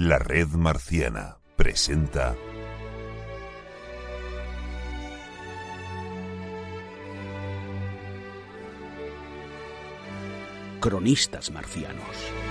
La red marciana presenta Cronistas marcianos.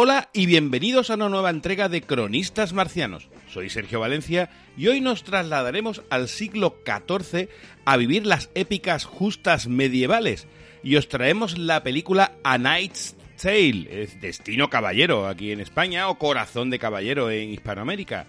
Hola y bienvenidos a una nueva entrega de Cronistas Marcianos. Soy Sergio Valencia y hoy nos trasladaremos al siglo XIV a vivir las épicas justas medievales y os traemos la película A Knight's Tale, es Destino Caballero aquí en España o Corazón de Caballero en Hispanoamérica.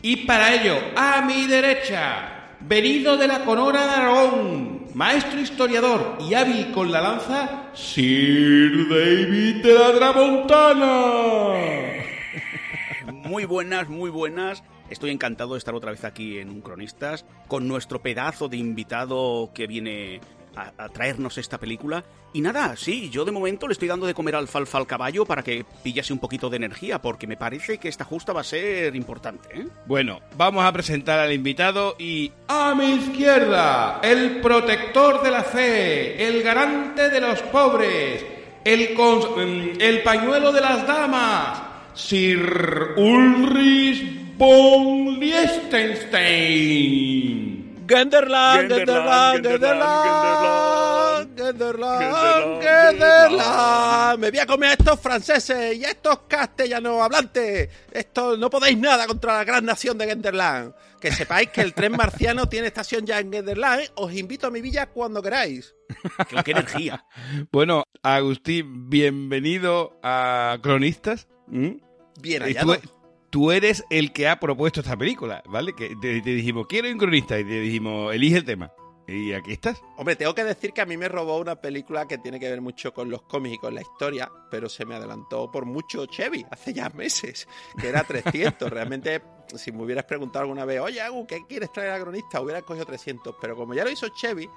Y para ello, a mi derecha, venido de la Conora de Aragón, maestro historiador y hábil con la lanza, Sir David de la Tramontana. Muy buenas, muy buenas. Estoy encantado de estar otra vez aquí en Un Cronistas con nuestro pedazo de invitado que viene a, a traernos esta película. Y nada, sí, yo de momento le estoy dando de comer alfalfa al caballo para que pillase un poquito de energía, porque me parece que esta justa va a ser importante, ¿eh? Bueno, vamos a presentar al invitado y a mi izquierda, el protector de la fe, el garante de los pobres, el, cons- mm, el pañuelo de las damas, Sir Ulrich von Liechtenstein. Genderland, Genderland, Genderland, Genderland, Genderland. Me voy a comer a estos franceses y a estos castellanos hablantes. Esto no podéis nada contra la gran nación de Genderland. Que sepáis que el tren marciano tiene estación ya en Genderland. ¿eh? Os invito a mi villa cuando queráis. ¡Qué, qué energía! Bueno, Agustín, bienvenido a Cronistas. ¿Mm? Bien hallado. Tú eres el que ha propuesto esta película, ¿vale? Que te, te dijimos, quiero un cronista, y te dijimos, elige el tema. Y aquí estás. Hombre, tengo que decir que a mí me robó una película que tiene que ver mucho con los cómics y con la historia, pero se me adelantó por mucho Chevy, hace ya meses, que era 300. Realmente, si me hubieras preguntado alguna vez, oye, Agu, ¿qué quieres traer a cronista? Hubiera cogido 300, pero como ya lo hizo Chevy,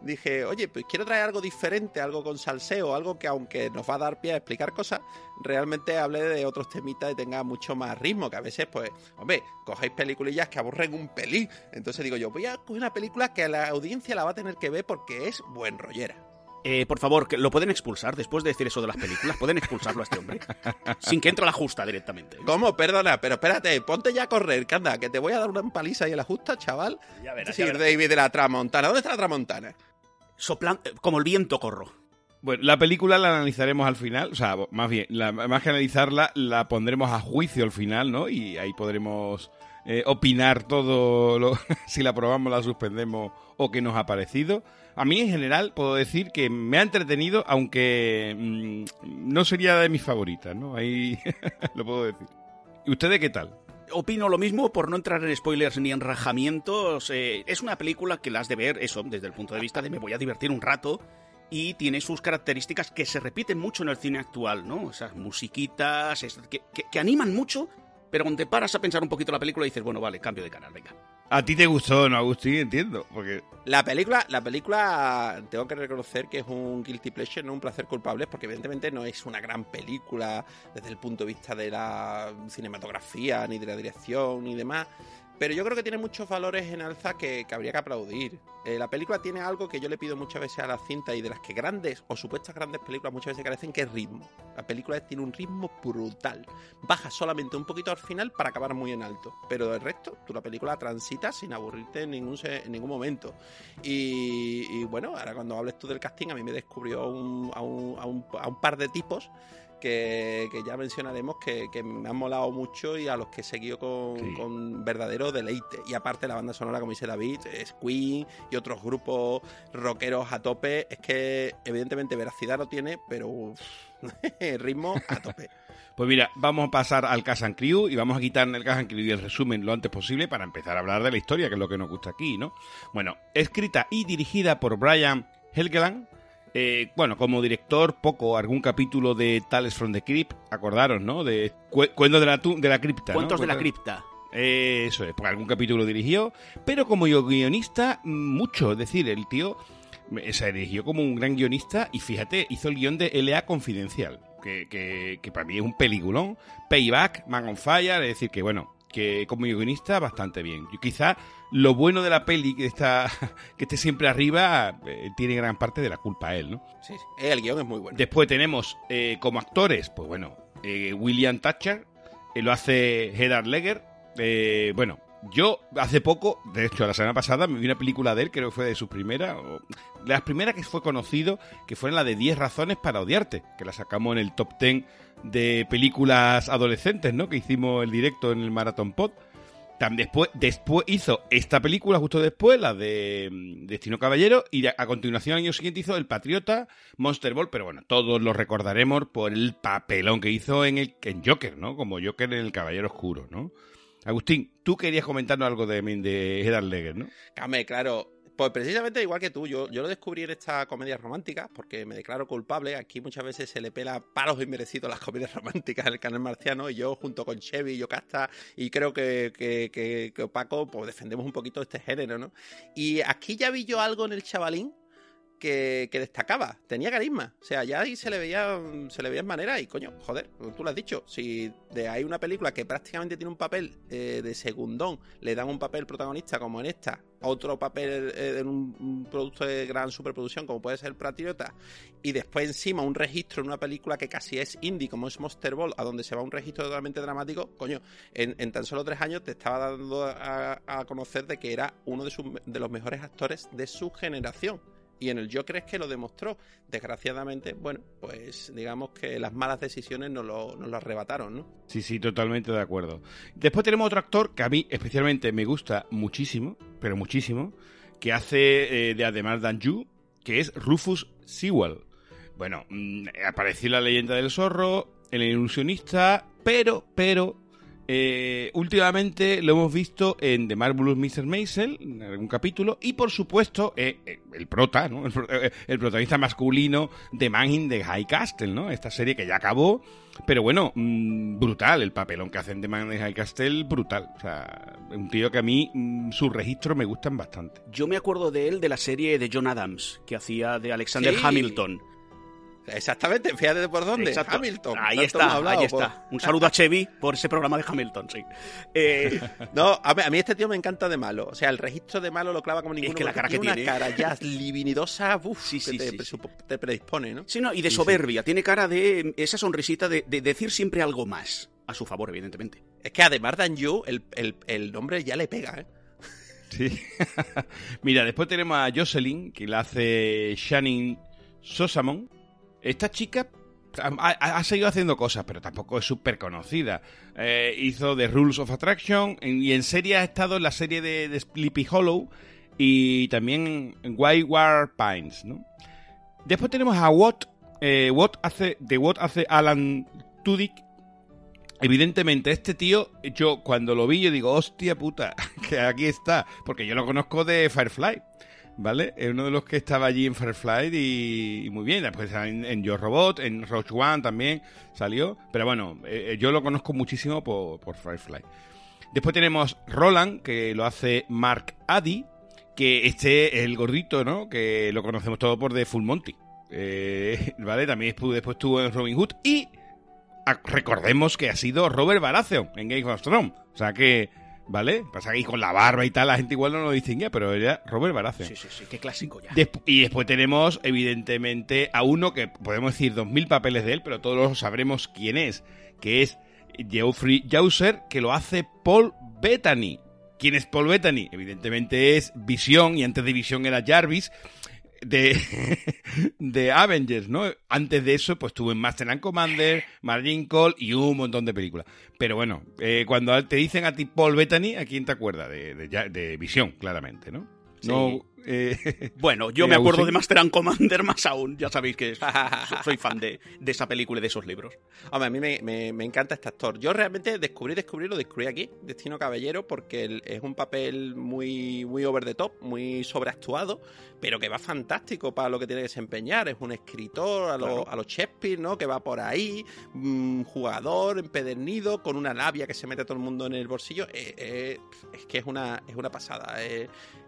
dije, oye, pues quiero traer algo diferente, algo con salseo, algo que aunque nos va a dar pie a explicar cosas, realmente hable de otros temitas y tenga mucho más ritmo, que a veces, pues, hombre, cogéis peliculillas que aburren un pelín. Entonces digo yo, voy a coger una película que la audiencia la va a tener que ver porque es buen rollera. Eh, por favor, que ¿lo pueden expulsar después de decir eso de las películas? ¿Pueden expulsarlo a este hombre? Sin que entre la justa directamente. ¿Cómo? Perdona, pero espérate, ponte ya a correr, que anda, que te voy a dar una paliza ahí a la justa, chaval. Ya verás, ya Sir verás. David de la Tramontana. ¿Dónde está la Tramontana? Soplan- eh, como el viento corro. Bueno, la película la analizaremos al final, o sea, más bien, la- más que analizarla, la pondremos a juicio al final, ¿no? Y ahí podremos eh, opinar todo, lo, si la aprobamos, la suspendemos o qué nos ha parecido. A mí, en general, puedo decir que me ha entretenido, aunque mm, no sería de mis favoritas, ¿no? Ahí lo puedo decir. ¿Y ustedes qué tal? Opino lo mismo por no entrar en spoilers ni en rajamientos. eh, es una película que la has de ver, eso, desde el punto de vista de me voy a divertir un rato. Y tiene sus características que se repiten mucho en el cine actual, ¿no? Esas musiquitas es- que, que- que animan mucho, pero cuando te paras a pensar un poquito la película dices, bueno, vale, cambio de canal, venga. A ti te gustó, ¿no, Agustín? Entiendo, porque... La película, la película, tengo que reconocer que es un guilty pleasure, no un placer culpable, porque evidentemente no es una gran película desde el punto de vista de la cinematografía, ni de la dirección, ni demás. Pero yo creo que tiene muchos valores en alza que, que habría que aplaudir. Eh, la película tiene algo que yo le pido muchas veces a la cinta y de las que grandes o supuestas grandes películas muchas veces carecen, que es ritmo. La película tiene un ritmo brutal. Baja solamente un poquito al final para acabar muy en alto. Pero del resto, tú la película transitas sin aburrirte en ningún, en ningún momento. Y, bueno, ahora cuando hables tú del casting, a mí me descubrió a, un, a un- a un par de tipos que, que ya mencionaremos que, que me han molado mucho y a los que he seguido con, Sí. con verdadero deleite. Y aparte la banda sonora, como dice David, es Queen y otros grupos rockeros a tope. Es que evidentemente veracidad no tiene, pero uf, ritmo a tope. Pues mira, vamos a pasar al Cast and Crew y vamos a quitar el Cast and Crew y el resumen lo antes posible para empezar a hablar de la historia, que es lo que nos gusta aquí, ¿no? Bueno, escrita y dirigida por Brian Helgeland. Eh, bueno, como director, poco, algún capítulo de Tales from the Crypt, acordaros, ¿no? De cu- Cuentos de la, de la cripta. ¿no? Cuentos de la cripta. Eh, eso es, porque algún capítulo dirigió, pero como guionista, mucho. Es decir, el tío eh, se dirigió como un gran guionista y fíjate, hizo el guion de LA Confidencial, que, que, que para mí es un peliculón. Payback, Man on Fire, es decir, que bueno, que como guionista bastante bien. Yo quizá lo bueno de la peli que está que esté siempre arriba eh, tiene gran parte de la culpa a él, ¿no? Sí, sí. El guion es muy bueno. Después tenemos eh, como actores, pues bueno, eh, William Thatcher, eh, lo hace Hedard Leger. Eh, bueno, yo hace poco, de hecho la semana pasada, me vi una película de él, creo que fue de sus primeras, o de las primeras que fue conocido, que fue la de 10 razones para odiarte, que la sacamos en el top 10 de películas adolescentes, ¿no? Que hicimos el directo en el Marathon Pod. Tam- Después, después hizo esta película justo después, la de mm, Destino Caballero, y a, continuación, al año siguiente, hizo El Patriota, Monster Ball, pero bueno, todos lo recordaremos por el papelón que hizo en, el, en Joker, ¿no? Como Joker en El Caballero Oscuro, ¿no? Agustín, tú querías comentarnos algo de, de Hedar Leger, ¿no? Came, claro. Pues precisamente igual que tú, yo, yo lo descubrí en estas comedias románticas porque me declaro culpable. Aquí muchas veces se le pela palos inmerecidos las comedias románticas en el canal marciano y yo junto con Chevy y Yocasta y creo que, que, que, que Paco pues defendemos un poquito este género, ¿no? Y aquí ya vi yo algo en el chavalín que, destacaba, tenía carisma. O sea, ya ahí se le veía se le veía en manera y coño, joder, tú lo has dicho, si de hay una película que prácticamente tiene un papel eh, de segundón, le dan un papel protagonista como en esta, otro papel eh, en un, producto de gran superproducción como puede ser Patriota, y después encima un registro en una película que casi es indie como es Monster Ball, a donde se va un registro totalmente dramático, coño, en, en tan solo tres años te estaba dando a, conocer de que era uno de, de los mejores actores de su generación. Y en el Joker es que lo demostró. Desgraciadamente, bueno, pues digamos que las malas decisiones nos lo, arrebataron, ¿no? Sí, sí, totalmente de acuerdo. Después tenemos otro actor que a mí especialmente me gusta muchísimo, pero muchísimo, que hace eh, de además Danju, que es Rufus Sewell. Bueno, mmm, apareció la leyenda del zorro, el ilusionista, pero, pero, eh, últimamente lo hemos visto en The Marvelous Mr. Maisel, en algún capítulo, y por supuesto, eh, eh, el prota, ¿no? El, eh, el, protagonista masculino de Man in the High Castle, ¿no? Esta serie que ya acabó, pero bueno, mmm, brutal el papelón que hacen de Man in the High Castle, brutal. O sea, un tío que a mí mmm, sus registros me gustan bastante. Yo me acuerdo de él de la serie de John Adams, que hacía de Alexander Sí. Hamilton. Exactamente, fíjate por dónde. Exacto. Hamilton. Ahí Tanto está, hablado, ahí pues. está. Un saludo a Chevy por ese programa de Hamilton, sí. Eh, No, a mí, a mí este tío me encanta de malo. O sea, el registro de malo lo clava como ninguno. que la cara que tiene tiene. una cara ya livinidosa, uf, Sí, sí, que te, sí, presupo- te predispone, ¿no? sí, no, y de Sí, sí. soberbia. Tiene cara de esa sonrisita de, de decir siempre algo más. A su favor, evidentemente. Es que además Dan Yu, el, el, el nombre ya le pega, ¿eh? Sí. Mira, después tenemos a Jocelyn, que la hace Shannon Sosamon. Esta chica ha, seguido haciendo cosas, pero tampoco es súper conocida. Eh, hizo The Rules of Attraction y en serie ha estado en la serie de, Sleepy Hollow y también en Whitewater Pines, ¿no? Después tenemos a Watt. Eh, Watt hace, de hace Alan Tudyk. Evidentemente, este tío, yo cuando lo vi, yo digo, hostia puta, que aquí está. Porque yo lo conozco de Firefly, ¿vale? Es uno de los que estaba allí en Firefly y, y muy bien. Después en, en Yo Robot, en Roach One también salió. Pero bueno, eh, yo lo conozco muchísimo por, por Firefly. Después tenemos Roland, que lo hace Mark Addy, que este es el gordito, ¿no? Que lo conocemos todo por The Full Monty. Eh, ¿Vale? También después, estuvo en Robin Hood y recordemos que ha sido Robert Baratheon en Game of Thrones. O sea que, ¿vale? Pasa que ahí con la barba y tal, la gente igual no lo distinguía, pero era Robert Baratheon. Sí, sí, sí, qué clásico ya. Desp- y después tenemos, evidentemente, a uno que podemos decir dos mil papeles de él, pero todos sabremos quién es, que es Geoffrey Chaucer, que lo hace Paul Bettany. ¿Quién es Paul Bettany? Evidentemente es Visión, y antes de Visión era Jarvis, de, de Avengers, ¿no? Antes de eso, pues estuvo en Master and Commander, Margin Call y un montón de películas. Pero bueno, eh, cuando te dicen a ti Paul Bettany, ¿a quién te acuerdas? De, de, de Visión, claramente, ¿no? Sí. No, Eh, Bueno, yo Eh, me acuerdo de Master and Commander más aún. Ya sabéis que so- soy fan de, de esa película y de esos libros. Hombre, a mí me, me- me encanta este actor. Yo realmente descubrí, descubrí, lo descubrí aquí, Destino Caballero, porque es un papel muy, muy over the top, muy sobreactuado, pero que va fantástico para lo que tiene que desempeñar. Es un escritor a lo, Claro. a lo Shakespeare, ¿no? Que va por ahí, un jugador empedernido, con una labia que se mete a todo el mundo en el bolsillo. Eh, eh, es que es una, es una pasada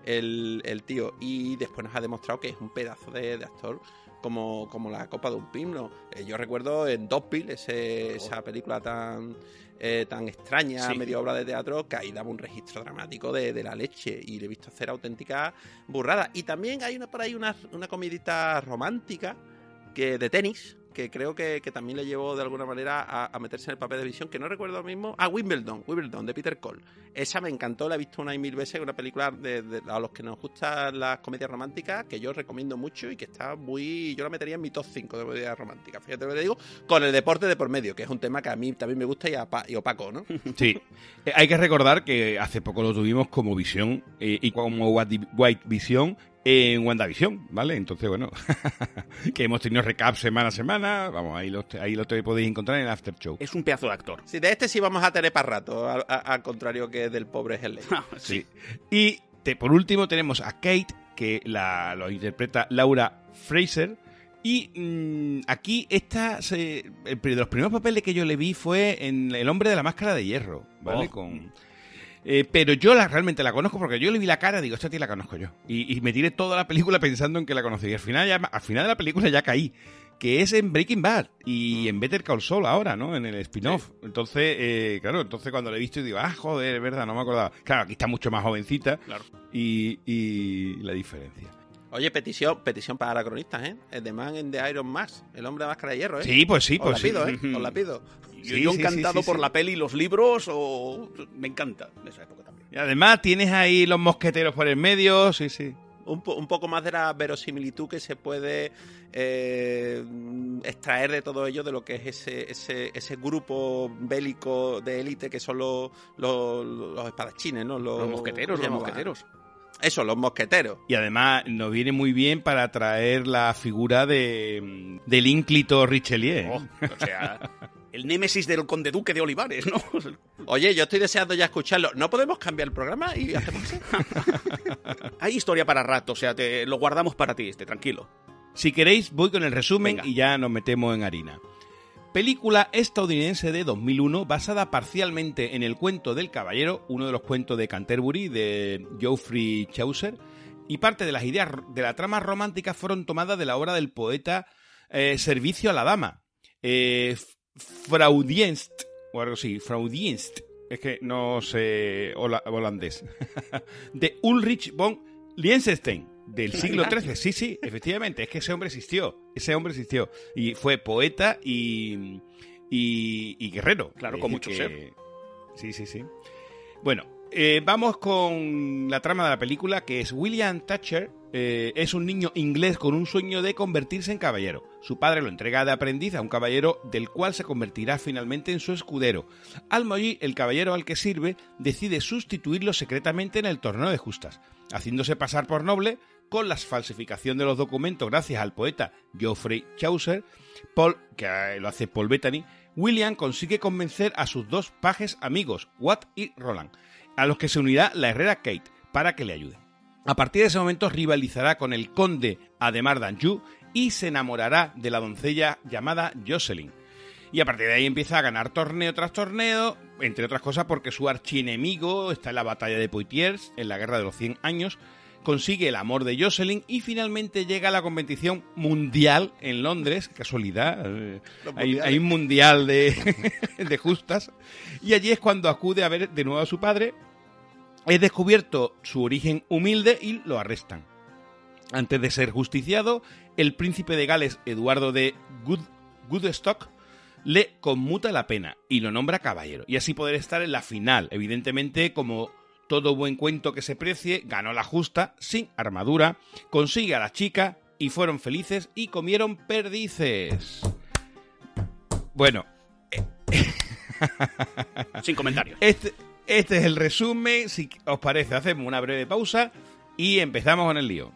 el, el tío. Y después nos ha demostrado que es un pedazo de, de actor como, como la copa de un pino. Eh, yo recuerdo en Dogville, ese, esa película tan, eh, tan extraña, Sí. medio obra de teatro, que ahí daba un registro dramático de, de la leche y le he visto hacer auténticas burradas. Y también hay una por ahí una, una comidita romántica que de tenis que creo que, que también le llevó de alguna manera a, a meterse en el papel de visión, que no recuerdo mismo. Ah, Wimbledon, Wimbledon, de Peter Cole. Esa me encantó, la he visto una y mil veces, una película de, a los que nos gustan las comedias románticas, que yo recomiendo mucho y que está muy... Yo la metería en mi top 5 de comedias románticas, fíjate lo que te digo, con el deporte de por medio, que es un tema que a mí también me gusta y, apa- y opaco, ¿no? Sí, Eh, hay que recordar que hace poco lo tuvimos como visión eh, y como White Visión en WandaVision, ¿vale? Entonces, bueno, que hemos tenido recap semana a semana, vamos, ahí lo, ahí lo te podéis encontrar en el After Show. Es un pedazo de actor. Sí, de este sí vamos a tener para rato, al, contrario que del pobre Helley. Sí. Y te- por último tenemos a Kate, que la, lo interpreta Laura Fraser. Y mm, aquí esta se- el, de los primeros papeles que yo le vi fue en El hombre de la máscara de hierro, ¿vale? Oh. Con, eh, pero yo la, realmente la conozco porque yo le vi la cara y digo, esta tía la conozco yo. Y, y me tiré toda la película pensando en que la conocía. Y al final, ya, al final de la película ya caí. Que es en Breaking Bad y en Better Call Saul ahora, ¿no? En el spin-off. Entonces, eh, claro, entonces cuando le he visto digo, ah, joder, es verdad, no me acordaba. Claro, aquí está mucho más jovencita Claro. y, y la diferencia. Oye, petición, petición para la cronista, ¿eh? El de Man en the Iron Mask, el hombre de máscara de hierro, ¿eh? Sí, pues sí, Os pues la sí. pido, ¿eh? Os la pido. Yo, Sí, yo sí, encantado sí, sí, por sí. la peli y los libros, o me encanta de esa época también. Y además tienes ahí los mosqueteros por el medio, sí, sí. Un, po- un poco más de la verosimilitud que se puede eh, extraer de todo ello, de lo que es ese, ese, ese grupo bélico de élite que son los, los, los espadachines, ¿no? Los, Los mosqueteros, los mosqueteros. Eso, los mosqueteros. Y además nos viene muy bien para traer la figura de del ínclito Richelieu. Oh, o sea, el némesis del conde duque de Olivares, ¿no? Oye, yo estoy deseando ya escucharlo. ¿No podemos cambiar el programa y hacemos eso? Hay historia para rato, o sea, te lo guardamos para ti, este, tranquilo. Si queréis, voy con el resumen Venga. y ya nos metemos en harina. Película estadounidense de 2001 basada parcialmente en el cuento del caballero, uno de los cuentos de Canterbury de Geoffrey Chaucer, y parte de las ideas de la trama romántica fueron tomadas de la obra del poeta eh, Servicio a la Dama, eh, Fraudienst, o algo así, Fraudienst, es que no sé hola- holandés, de Ulrich von Liechtenstein, del siglo XIII. Sí, sí, efectivamente, es que ese hombre existió, ese hombre existió, y fue poeta y, y, y guerrero. Claro, con mucho que- Sí, sí, sí. Bueno, eh, vamos con la trama de la película, que es William Thatcher. eh, es un niño inglés con un sueño de convertirse en caballero. Su padre lo entrega de aprendiz a un caballero del cual se convertirá finalmente en su escudero. Al morir, el caballero al que sirve decide sustituirlo secretamente en el torneo de justas, haciéndose pasar por noble con la falsificación de los documentos gracias al poeta Geoffrey Chaucer, Paul, que eh, lo hace Paul Bettany, William consigue convencer a sus dos pajes amigos, Watt y Roland, a los que se unirá la herrera Kate, para que le ayuden. A partir de ese momento rivalizará con el conde Ademar d'Anjou y se enamorará de la doncella llamada Jocelyn. Y a partir de ahí empieza a ganar torneo tras torneo, entre otras cosas porque su archienemigo está en la batalla de Poitiers, en la guerra de los 100 años, consigue el amor de Jocelyn y finalmente llega a la competición mundial en Londres, casualidad, eh, hay, un mundial de, de justas, y allí es cuando acude a ver de nuevo a su padre, es descubierto su origen humilde y lo arrestan. Antes de ser justiciado, el príncipe de Gales, Eduardo de Good, Goodstock, le conmuta la pena y lo nombra caballero, y así poder estar en la final. Evidentemente, como todo buen cuento que se precie, ganó la justa, sin armadura, consigue a la chica y fueron felices y comieron perdices. Bueno, Sin comentarios. este, este es el resumen. Si os parece, hacemos una breve pausa y empezamos con el lío.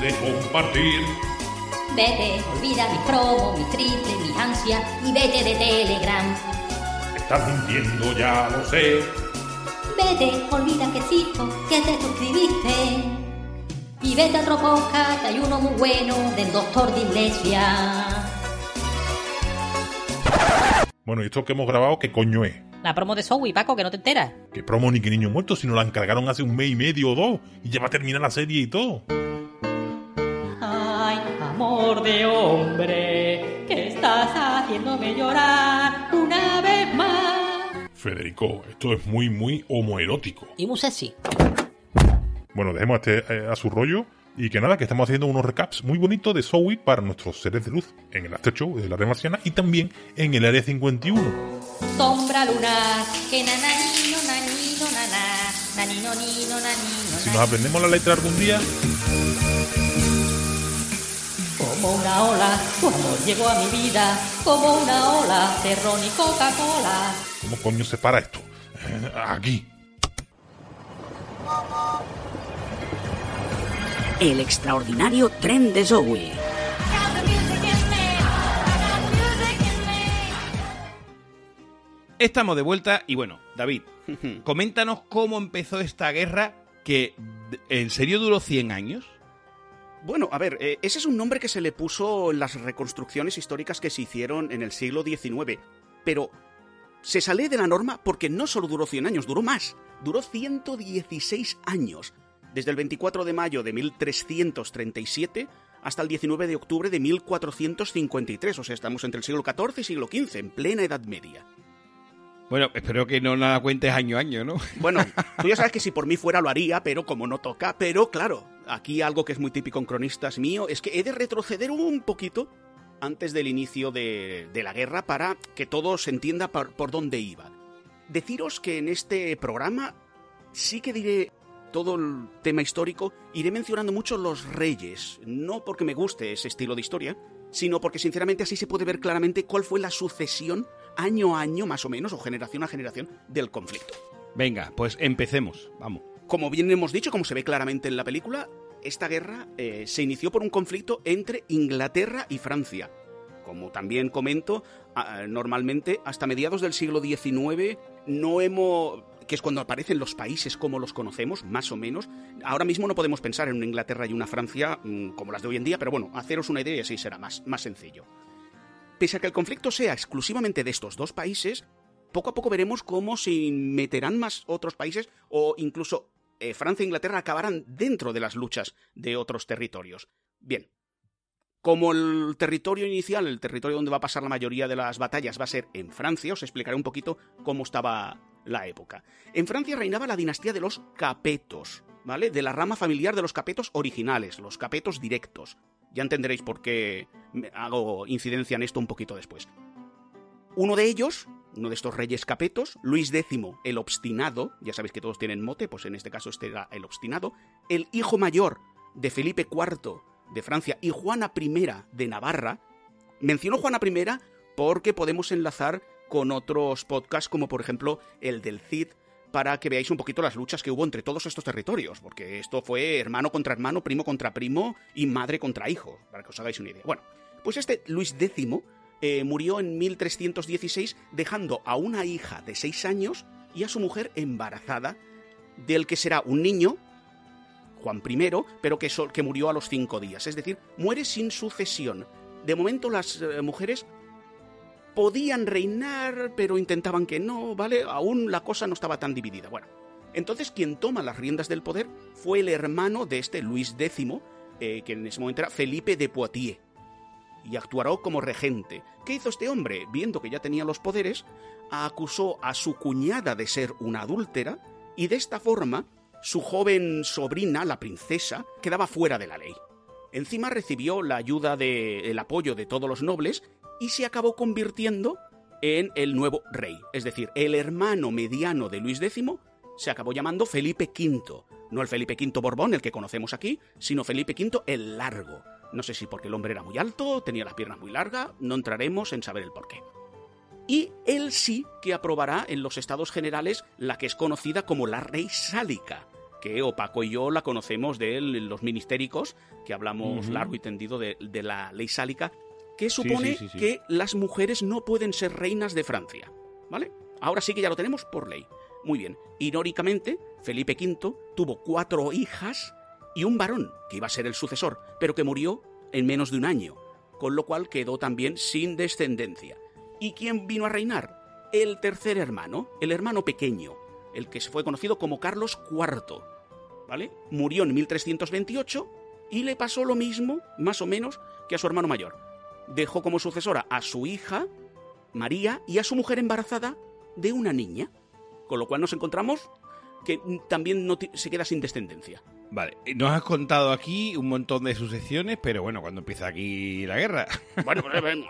Pude compartir. Vete, olvida mis promos, mis triples, mis ansias y vete de Telegram. Estás mintiendo, ya lo sé. Vete, olvida que existo, que te suscribiste. Y vete a otro podcast, que hay uno muy bueno del doctor de iglesia. Bueno, y esto que hemos grabado, ¿qué coño es? La promo de Zoe, Paco, que no te enteras. Que promo ni que niño muerto, si nos la encargaron hace un mes y medio o dos. Y ya va a terminar la serie y todo. Amor de hombre, que estás haciéndome llorar una vez más. Federico, esto es muy, muy homoerótico. Y muy sexy. Bueno, dejemos a, este, eh, a su rollo. Y que nada, que estamos haciendo unos recaps muy bonitos de Zoe para nuestros seres de luz en el After Show de la Red Marciana y también en el Área 51. Sombra lunar, que nananino, nanino, naná, nanino, nino, nanino, Si nos aprendemos la letra algún día, Como una ola, tu amor llegó a mi vida, como una ola de ron y Coca-Cola. ¿cómo coño se para esto? Eh, Aquí. El extraordinario tren de Zoe. Estamos de vuelta y bueno, David, coméntanos cómo empezó esta guerra que en serio duró 100 años. Bueno, a ver, eh, ese es un nombre que se le puso en las reconstrucciones históricas que se hicieron en el siglo XIX, pero se sale de la norma porque no solo duró 100 años, duró más, duró 116 años, desde el 24 de mayo de 1337 hasta el 19 de octubre de 1453, o sea, estamos entre el siglo XIV y siglo XV, en plena Edad Media. Bueno, espero que no la cuentes año a año, ¿no? Bueno, tú ya sabes que si por mí fuera lo haría, pero como no toca, pero claro, aquí algo que es muy típico en cronistas mío es que he de retroceder un poquito antes del inicio de, de la guerra para que todo se entienda por, por dónde iba. Deciros que en este programa sí que diré todo el tema histórico, iré mencionando mucho los reyes, no porque me guste ese estilo de historia, sino porque sinceramente así se puede ver claramente cuál fue la sucesión año a año más o menos, o generación a generación, del conflicto. Venga, pues empecemos, vamos. Como bien hemos dicho, como se ve claramente en la película, esta guerra eh, se inició por un conflicto entre Inglaterra y Francia. Como también comento, ah, normalmente hasta mediados del siglo XIX no hemos que es cuando aparecen los países como los conocemos, más o menos. Ahora mismo no podemos pensar en una Inglaterra y una Francia mmm, como las de hoy en día, pero bueno, haceros una idea y así será más, más sencillo. Pese a que el conflicto sea exclusivamente de estos dos países, poco a poco veremos cómo se meterán más otros países o incluso eh, Francia e Inglaterra acabaran dentro de las luchas de otros territorios. Bien, como el territorio inicial, el territorio donde va a pasar la mayoría de las batallas va a ser en Francia, os explicaré un poquito cómo estaba la época. En Francia reinaba la dinastía de los Capetos, ¿vale? De la rama familiar de los Capetos originales, los Capetos directos. Ya entenderéis por qué hago incidencia en esto un poquito después. Uno de ellos, uno de estos reyes capetos, Luis X el Obstinado, ya sabéis que todos tienen mote, pues en este caso este era el Obstinado, el hijo mayor de Felipe IV de Francia y Juana I de Navarra. Menciono Juana I porque podemos enlazar con otros podcasts como por ejemplo el del Cid para que veáis un poquito las luchas que hubo entre todos estos territorios, porque esto fue hermano contra hermano, primo contra primo y madre contra hijo, para que os hagáis una idea. Bueno, pues este Luis X eh, murió en 1316 dejando a una hija de 6 años y a su mujer embarazada, del que será un niño Juan I, pero que, que murió a los cinco días. Es decir, muere sin sucesión. De momento las eh, mujeres podían reinar, pero intentaban que no, ¿vale? Aún la cosa no estaba tan dividida. Bueno, entonces quien toma las riendas del poder fue el hermano de este Luis X, eh, que en ese momento era Felipe de Poitiers, y actuará como regente. ¿Qué hizo este hombre? Viendo que ya tenía los poderes, acusó a su cuñada de ser una adúltera, y de esta forma su joven sobrina, la princesa, quedaba fuera de la ley. Encima recibió la ayuda del apoyo de todos los nobles y se acabó convirtiendo en el nuevo rey. Es decir, el hermano mediano de Luis X se acabó llamando Felipe V. No el Felipe V Borbón, el que conocemos aquí, sino Felipe V el Largo. No sé si porque el hombre era muy alto, tenía las piernas muy largas, no entraremos en saber el porqué. Y él sí que aprobará en los estados generales la que es conocida como la Rey Sálica, que Opaco y yo la conocemos de los ministéricos, que hablamos largo y tendido de, la ley sálica, que supone que las mujeres no pueden ser reinas de Francia. ¿Vale? Ahora sí que ya lo tenemos por ley. Muy bien. Irónicamente, Felipe V tuvo cuatro hijas y un varón, que iba a ser el sucesor, pero que murió en menos de un año, con lo cual quedó también sin descendencia. ¿Y quién vino a reinar? El tercer hermano, el hermano pequeño, el que se fue conocido como Carlos IV, ¿vale? Murió en 1328 y le pasó lo mismo, más o menos, que a su hermano mayor. Dejó como sucesora a su hija, María, y a su mujer embarazada de una niña. Con lo cual nos encontramos que también se queda sin descendencia. Vale, nos has contado aquí un montón de sucesiones, pero bueno, cuando empieza aquí la guerra. Bueno,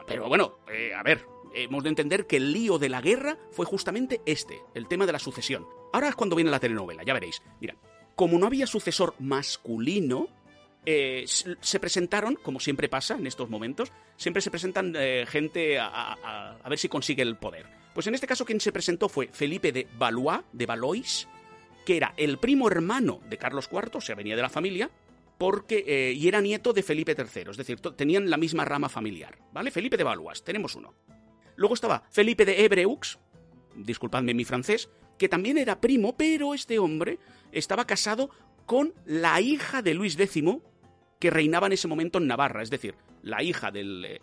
pero, bueno, eh, a ver, hemos de entender que el lío de la guerra fue justamente este, el tema de la sucesión. Ahora es cuando viene la telenovela, ya veréis. Mira, como no había sucesor masculino, eh, se presentaron, como siempre pasa en estos momentos, siempre se presentan eh, gente a, ver si consigue el poder. Pues en este caso quien se presentó fue Felipe de Valois, de Valois, que era el primo hermano de Carlos IV, o sea, venía de la familia, porque, eh, y era nieto de Felipe III, es decir, tenían la misma rama familiar, ¿vale? Felipe de Valois, tenemos uno. Luego estaba Felipe de Ebreux, disculpadme mi francés, que también era primo, pero este hombre estaba casado con la hija de Luis X, que reinaba en ese momento en Navarra, es decir, la hija del,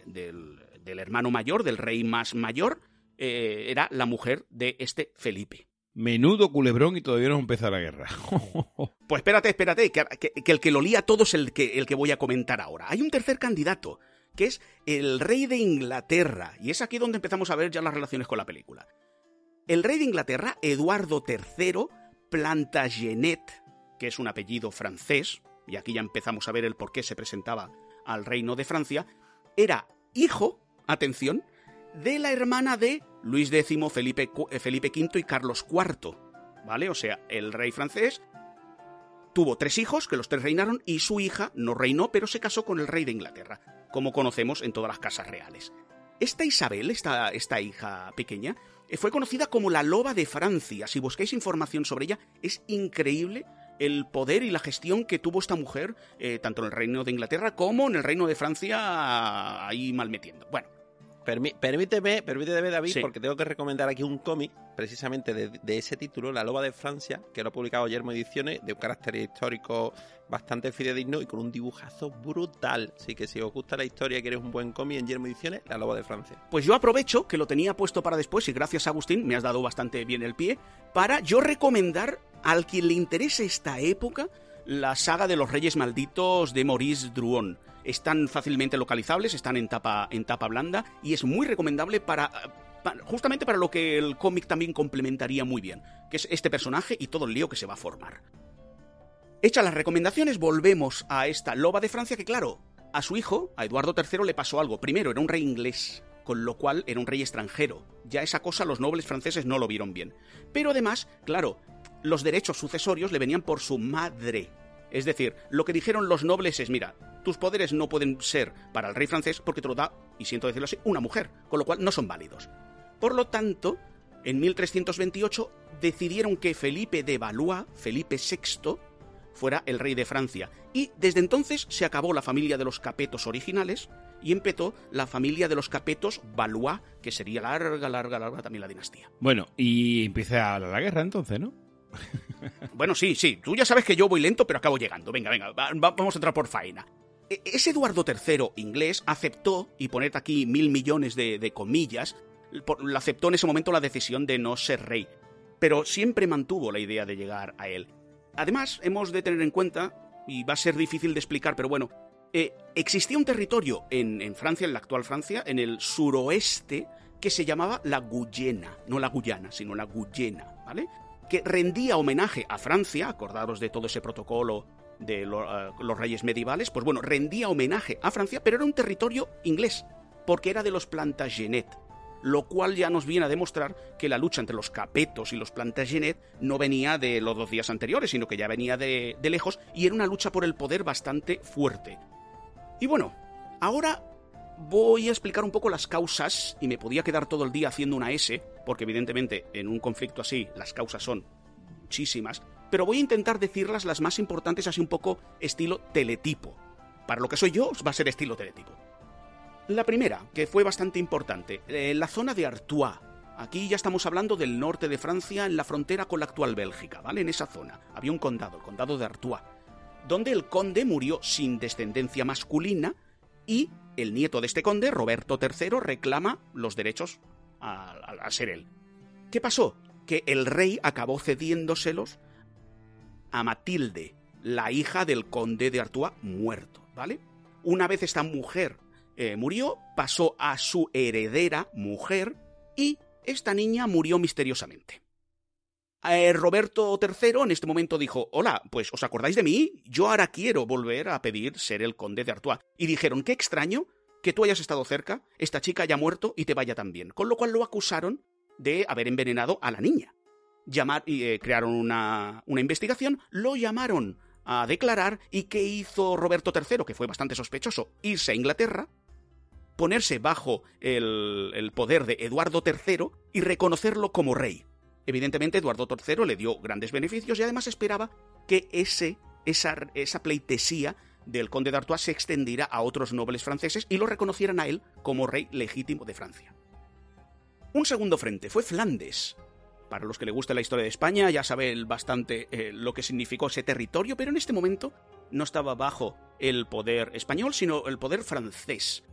hermano mayor, del rey más mayor, eh, era la mujer de este Felipe. Menudo culebrón y todavía no empezado la guerra. pues espérate, espérate, que, que, el que lo lía todo es el que, el que voy a comentar ahora. Hay un tercer candidato, que es el rey de Inglaterra. Y es aquí donde empezamos a ver ya las relaciones con la película. El rey de Inglaterra, Eduardo III Plantagenet, que es un apellido francés, y aquí ya empezamos a ver el por qué se presentaba al reino de Francia, era hijo, atención, de la hermana de Luis X, Felipe, eh, Felipe V y Carlos IV. ¿Vale? O sea, el rey francés tuvo tres hijos, que los tres reinaron, y su hija no reinó, pero se casó con el rey de Inglaterra como conocemos en todas las casas reales. Esta Isabel, esta, esta hija pequeña, eh, fue conocida como la loba de Francia. Si buscáis información sobre ella, es increíble el poder y la gestión que tuvo esta mujer, eh, tanto en el reino de Inglaterra como en el reino de Francia, ahí malmetiendo. Bueno, Permí- permíteme, permíteme, David, Sí. porque tengo que recomendar aquí un cómic, precisamente de, de ese título, La Loba de Francia, que lo ha publicado Yermo Ediciones, de un carácter histórico bastante fidedigno y con un dibujazo brutal. Así que si os gusta la historia y queréis un buen cómic en Yermo Ediciones, La Loba de Francia. Pues yo aprovecho que lo tenía puesto para después y gracias Agustín me has dado bastante bien el pie para yo recomendar al quien le interese esta época la saga de los Reyes Malditos de Maurice Druon. Están fácilmente localizables, están en tapa, en tapa blanda y es muy recomendable para, justamente para lo que el cómic también complementaría muy bien, que es este personaje y todo el lío que se va a formar. Hechas las recomendaciones, volvemos a esta loba de Francia que, claro, a su hijo, a Eduardo III, le pasó algo. Primero, era un rey inglés, con lo cual era un rey extranjero. Ya esa cosa los nobles franceses no lo vieron bien. Pero además, claro, los derechos sucesorios le venían por su madre. Es decir, lo que dijeron los nobles es, mira, tus poderes no pueden ser para el rey francés porque te lo da, y siento decirlo así, una mujer, con lo cual no son válidos. Por lo tanto, en 1328 decidieron que Felipe de Valois, Felipe VI, fuera el rey de Francia. Y desde entonces se acabó la familia de los capetos originales y empezó la familia de los capetos Valois, que sería larga, larga, larga también la dinastía. Bueno, y empieza la guerra entonces, ¿no? Bueno, sí, sí, tú ya sabes que yo voy lento, pero acabo llegando. Venga, venga, va- va- vamos a entrar por faena. E- Ese Eduardo III inglés aceptó, y poned aquí mil millones de, comillas, aceptó en ese momento la decisión de no ser rey, pero siempre mantuvo la idea de llegar a él. Además, hemos de tener en cuenta, y va a ser difícil de explicar, pero bueno, eh, existía un territorio en, en Francia, en la actual Francia, en el suroeste, que se llamaba la Guyena, no la Guyana, sino la Guyena, ¿vale? Que rendía homenaje a Francia, acordaros de todo ese protocolo de eh, los reyes medievales, pues bueno, rendía homenaje a Francia, pero era un territorio inglés, porque era de los Plantagenet, lo cual ya nos viene a demostrar que la lucha entre los capetos y los Plantagenet no venía de los dos días anteriores, sino que ya venía de lejos y era una lucha por el poder bastante fuerte. Y bueno, ahora voy a explicar un poco las causas, y me podía quedar todo el día haciendo una S, porque evidentemente en un conflicto así las causas son muchísimas, pero voy a intentar decirlas las más importantes así un poco estilo teletipo. Para lo que soy yo va a ser estilo teletipo. La primera, que fue bastante importante, eh, la zona de Artois. Aquí ya estamos hablando del norte de Francia, en la frontera con la actual Bélgica, ¿vale? En esa zona había un condado, el condado de Artois, donde el conde murió sin descendencia masculina y el nieto de este conde, Roberto III, reclama los derechos a, a- ser él. ¿Qué pasó? Que el rey acabó cediéndoselos a Matilde, la hija del conde de Artois muerto, ¿vale? Una vez esta mujer eh, murió, pasó a su heredera mujer y esta niña murió misteriosamente. Eh, Roberto III en este momento dijo, hola, pues ¿os acordáis de mí? Yo ahora quiero volver a pedir ser el conde de Artois. Y dijeron, qué extraño que tú hayas estado cerca, esta chica haya muerto y te vaya también. Con lo cual lo acusaron de haber envenenado a la niña. Llamar, eh, crearon una, una investigación, lo llamaron a declarar y ¿qué hizo Roberto III? Que fue bastante sospechoso, irse a Inglaterra, ponerse bajo el, el poder de Eduardo III y reconocerlo como rey. Evidentemente Eduardo III le dio grandes beneficios y además esperaba que ese, esa, esa pleitesía del conde de Artois se extendiera a otros nobles franceses y lo reconocieran a él como rey legítimo de Francia. Un segundo frente fue Flandes. Para los que le guste la historia de España ya sabe bastante eh, lo que significó ese territorio, pero en este momento no estaba bajo el poder español, sino el poder francés.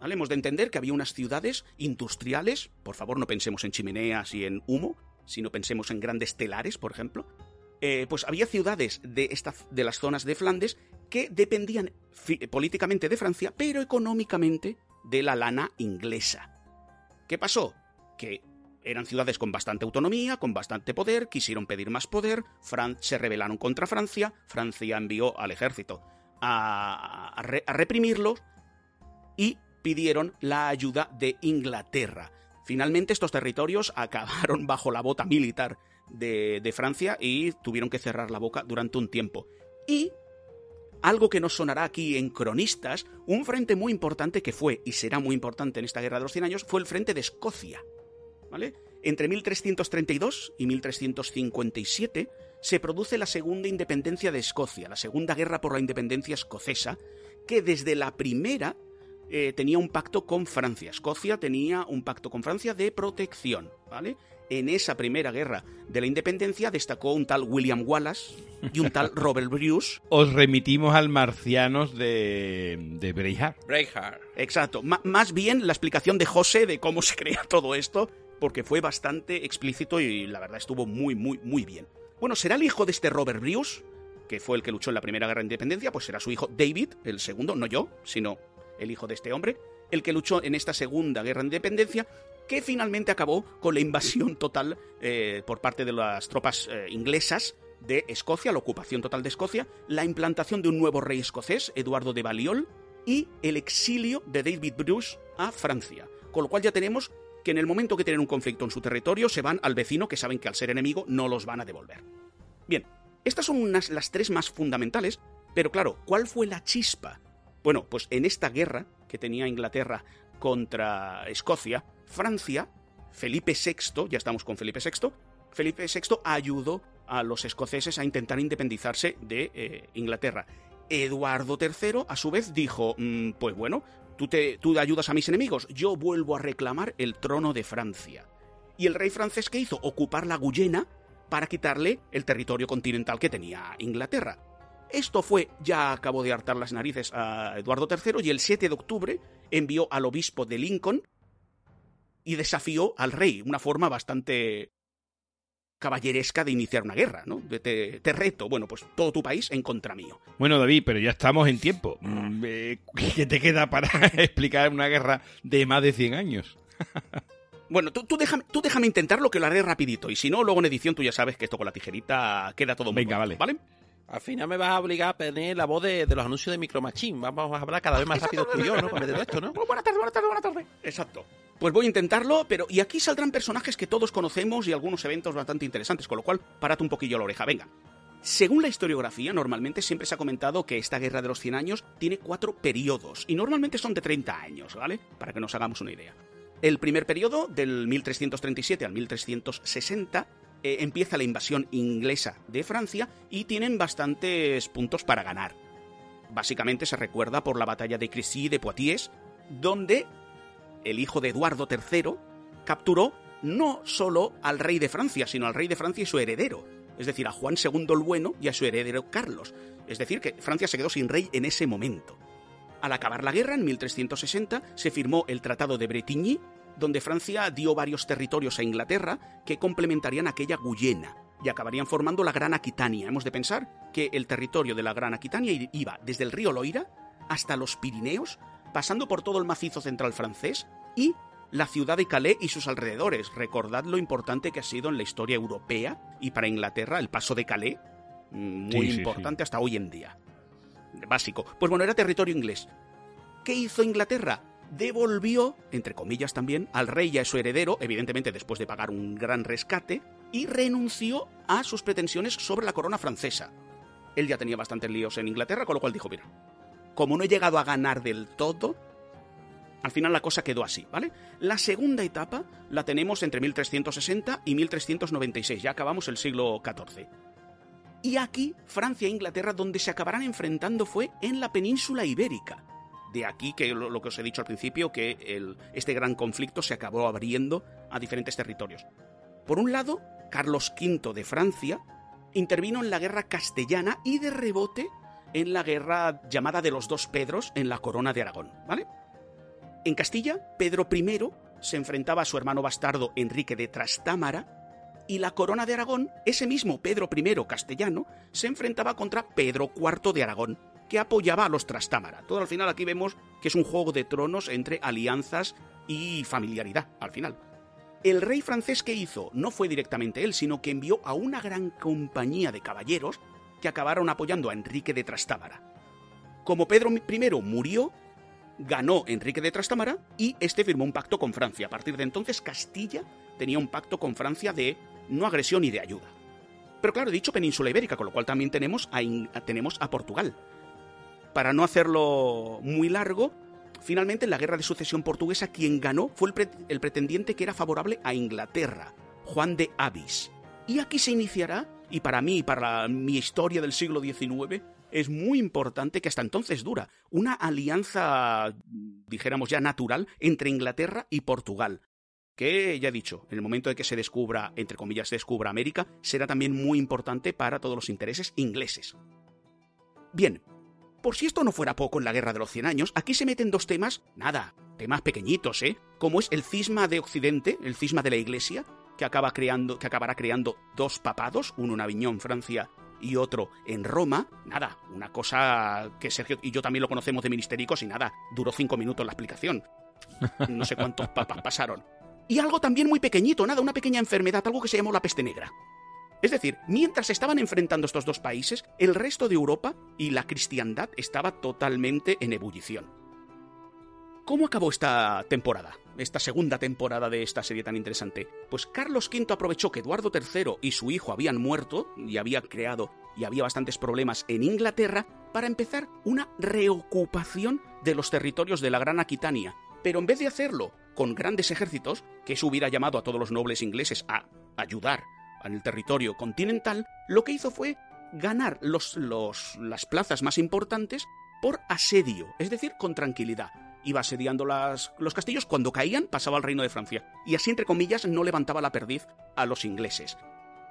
¿Vale? Hemos de entender que había unas ciudades industriales, por favor no pensemos en chimeneas y en humo, sino pensemos en grandes telares, por ejemplo. Eh, pues había ciudades de, de las zonas de Flandes que dependían políticamente de Francia, pero económicamente de la lana inglesa. ¿Qué pasó? Que eran ciudades con bastante autonomía, con bastante poder, quisieron pedir más poder, se rebelaron contra Francia, Francia envió al ejército a, a reprimirlos y pidieron la ayuda de Inglaterra. Finalmente estos territorios acabaron bajo la bota militar de, de, Francia y tuvieron que cerrar la boca durante un tiempo. Y algo que nos sonará aquí en cronistas, un frente muy importante que fue y será muy importante en esta guerra de los 100 años fue el frente de Escocia. ¿Vale? Entre 1332 y 1357 se produce la segunda independencia de Escocia, la segunda guerra por la independencia escocesa, que desde la primera eh, tenía un pacto con Francia. Escocia tenía un pacto con Francia de protección, ¿vale? En esa primera guerra de la independencia destacó un tal William Wallace y un tal Robert Bruce. Os remitimos al Marcianos de, de Braveheart. Braveheart. Exacto. Más bien la explicación de José de cómo se crea todo esto, porque fue bastante explícito y la verdad estuvo muy, muy, muy bien. Bueno, ¿será el hijo de este Robert Bruce, que fue el que luchó en la primera guerra de independencia? Pues será su hijo David, el segundo, no yo, sino el hijo de este hombre, el que luchó en esta segunda guerra de independencia, que finalmente acabó con la invasión total eh, por parte de las tropas eh, inglesas de Escocia, la ocupación total de Escocia, la implantación de un nuevo rey escocés, Eduardo de Balliol, y el exilio de David Bruce a Francia. Con lo cual ya tenemos que en el momento que tienen un conflicto en su territorio se van al vecino que saben que al ser enemigo no los van a devolver. Bien, estas son unas, las tres más fundamentales, pero claro, ¿cuál fue la chispa? Bueno, pues en esta guerra que tenía Inglaterra contra Escocia, Francia, Felipe VI, ya estamos con Felipe VI, Felipe VI ayudó a los escoceses a intentar independizarse de eh, Inglaterra. Eduardo III, a su vez, dijo, "Mm, pues bueno, tú, te, tú ayudas a mis enemigos, yo vuelvo a reclamar el trono de Francia. Y el rey francés, ¿qué hizo? Ocupar la Guyena para quitarle el territorio continental que tenía Inglaterra. Esto fue, ya acabó de hartar las narices a Eduardo III y el 7 de octubre envió al obispo de Lincoln y desafió al rey, una forma bastante caballeresca de iniciar una guerra, ¿no? Te, te reto, bueno, pues todo tu país en contra mío. Bueno, David, pero ya estamos en tiempo. Mm, eh, ¿Qué te queda para explicar una guerra de más de 100 años? Bueno, tú, tú, déjame, tú déjame intentarlo que lo haré rapidito y si no, luego en edición tú ya sabes que esto con la tijerita queda todo muy Venga, vale. ¿vale? Al final me vas a obligar a poner la voz de, de los anuncios de Micro Machine. Vamos a hablar cada vez más rápido tú y yo, ¿no? Para meter esto, ¿no? Pues buena tarde, buena tarde, buena tarde. Exacto. Pues voy a intentarlo, pero y aquí saldrán personajes que todos conocemos y algunos eventos bastante interesantes, con lo cual, párate un poquillo la oreja, venga. Según la historiografía, normalmente siempre se ha comentado que esta guerra de los 100 años tiene cuatro periodos, y normalmente son de 30 años, ¿vale? Para que nos hagamos una idea. El primer periodo, del 1337 al 1360, eh, empieza la invasión inglesa de Francia y tienen bastantes puntos para ganar. Básicamente se recuerda por la batalla de Crécy de Poitiers, donde el hijo de Eduardo III capturó no solo al rey de Francia, sino al rey de Francia y su heredero, es decir, a Juan II el Bueno y a su heredero Carlos. Es decir, que Francia se quedó sin rey en ese momento. Al acabar la guerra, en 1360, se firmó el Tratado de Bretigny, donde Francia dio varios territorios a Inglaterra que complementarían aquella Guyena y acabarían formando la Gran Aquitania. Hemos de pensar que el territorio de la Gran Aquitania iba desde el río Loira hasta los Pirineos, pasando por todo el macizo central francés y la ciudad de Calais y sus alrededores. Recordad lo importante que ha sido en la historia europea y para Inglaterra el paso de Calais, mm, muy Sí, sí, importante hasta hoy en día. Básico. Pues bueno, era territorio inglés. ¿Qué hizo Inglaterra? Devolvió, entre comillas también, al rey y a su heredero, evidentemente después de pagar un gran rescate, y renunció a sus pretensiones sobre la corona francesa. Él ya tenía bastantes líos en Inglaterra, con lo cual dijo, mira, como no he llegado a ganar del todo, al final la cosa quedó así, ¿vale? La segunda etapa la tenemos entre 1360 y 1396, ya acabamos el siglo XIV. Y aquí, Francia e Inglaterra, donde se acabarán enfrentando fue en la península ibérica. De aquí que lo, lo que os he dicho al principio, que este gran conflicto se acabó abriendo a diferentes territorios. Por un lado, Carlos V de Francia intervino en la guerra castellana y de rebote en la guerra llamada de los dos Pedros en la corona de Aragón, ¿vale? En Castilla, Pedro I se enfrentaba a su hermano bastardo Enrique de Trastámara y la corona de Aragón, ese mismo Pedro I castellano, se enfrentaba contra Pedro IV de Aragón, que apoyaba a los Trastámara. Todo al final aquí vemos que es un juego de tronos entre alianzas y familiaridad, al final. El rey francés que hizo no fue directamente él, sino que envió a una gran compañía de caballeros que acabaron apoyando a Enrique de Trastámara. Como Pedro I murió, ganó Enrique de Trastámara y este firmó un pacto con Francia. A partir de entonces Castilla tenía un pacto con Francia de no agresión ni de ayuda. Pero claro, he dicho península ibérica, con lo cual también tenemos a- tenemos a Portugal. Para no hacerlo muy largo, finalmente en la guerra de sucesión portuguesa quien ganó fue el, pre- el pretendiente que era favorable a Inglaterra, Juan de Avis. Y aquí se iniciará, y para mí, para mi historia del siglo XIX, es muy importante que hasta entonces dura. Una alianza, dijéramos ya natural, entre Inglaterra y Portugal. Que ya he dicho, en el momento de que se descubra, entre comillas, se descubra América, será también muy importante para todos los intereses ingleses. Bien, por si esto no fuera poco en la Guerra de los Cien Años, aquí se meten dos temas, nada, temas pequeñitos, ¿eh? Como es el cisma de Occidente, el cisma de la Iglesia, que, acaba creando, que acabará creando dos papados, uno en Aviñón, Francia, y otro en Roma. Nada, una cosa que Sergio y yo también lo conocemos de ministéricos y nada, duró cinco minutos la explicación. No sé cuántos papas pasaron. Y algo también muy pequeñito, nada, una pequeña enfermedad, algo que se llamó la peste negra. Es decir, mientras estaban enfrentando estos dos países, el resto de Europa y la cristiandad estaba totalmente en ebullición. ¿Cómo acabó esta temporada? Esta segunda temporada de esta serie tan interesante. Pues Carlos V aprovechó que Eduardo III y su hijo habían muerto y había creado y había bastantes problemas en Inglaterra para empezar una reocupación de los territorios de la Gran Aquitania. Pero en vez de hacerlo con grandes ejércitos, que eso hubiera llamado a todos los nobles ingleses a ayudar en el territorio continental, lo que hizo fue ganar los, las plazas más importantes por asedio, es decir, con tranquilidad. Iba asediando las, los castillos, cuando caían pasaba al reino de Francia, y así, entre comillas, no levantaba la perdiz a los ingleses.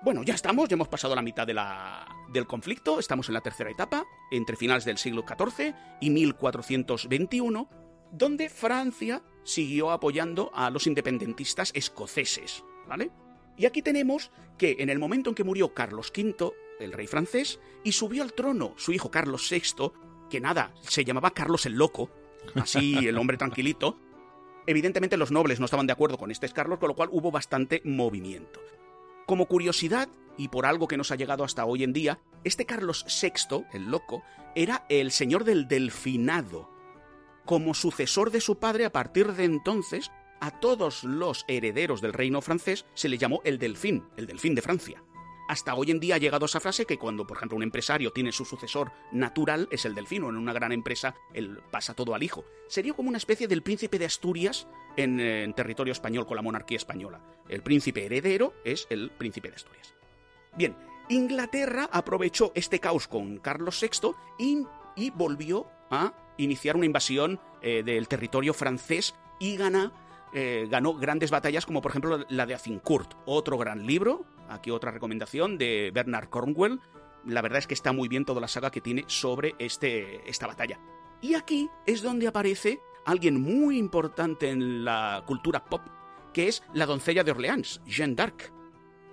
Bueno, ya estamos, ya hemos pasado la mitad de la, del conflicto, estamos en la tercera etapa, entre finales del siglo XIV y 1421, donde Francia siguió apoyando a los independentistas escoceses, ¿vale? Y aquí tenemos que en el momento en que murió Carlos V, el rey francés, y subió al trono su hijo Carlos VI, que nada, se llamaba Carlos el Loco, así el hombre tranquilito, evidentemente los nobles no estaban de acuerdo con este Carlos, con lo cual hubo bastante movimiento. Como curiosidad, y por algo que nos ha llegado hasta hoy en día, este Carlos VI, el loco, era el señor del delfinado. Como sucesor de su padre, a partir de entonces, a todos los herederos del reino francés se le llamó el delfín, el delfín de Francia. Hasta hoy en día ha llegado esa frase que cuando, por ejemplo, un empresario tiene su sucesor natural es el delfín, o en una gran empresa él pasa todo al hijo. Sería como una especie del príncipe de Asturias en, en territorio español con la monarquía española. El príncipe heredero es el príncipe de Asturias. Bien, Inglaterra aprovechó este caos con Carlos VI y, y volvió a iniciar una invasión eh, del territorio francés y gana eh, ganó grandes batallas como por ejemplo la de Azincourt, otro gran libro, aquí otra recomendación de Bernard Cornwell. La verdad es que está muy bien toda la saga que tiene sobre este, esta batalla. Y aquí es donde aparece alguien muy importante en la cultura pop, que es la doncella de Orleans, Jeanne d'Arc.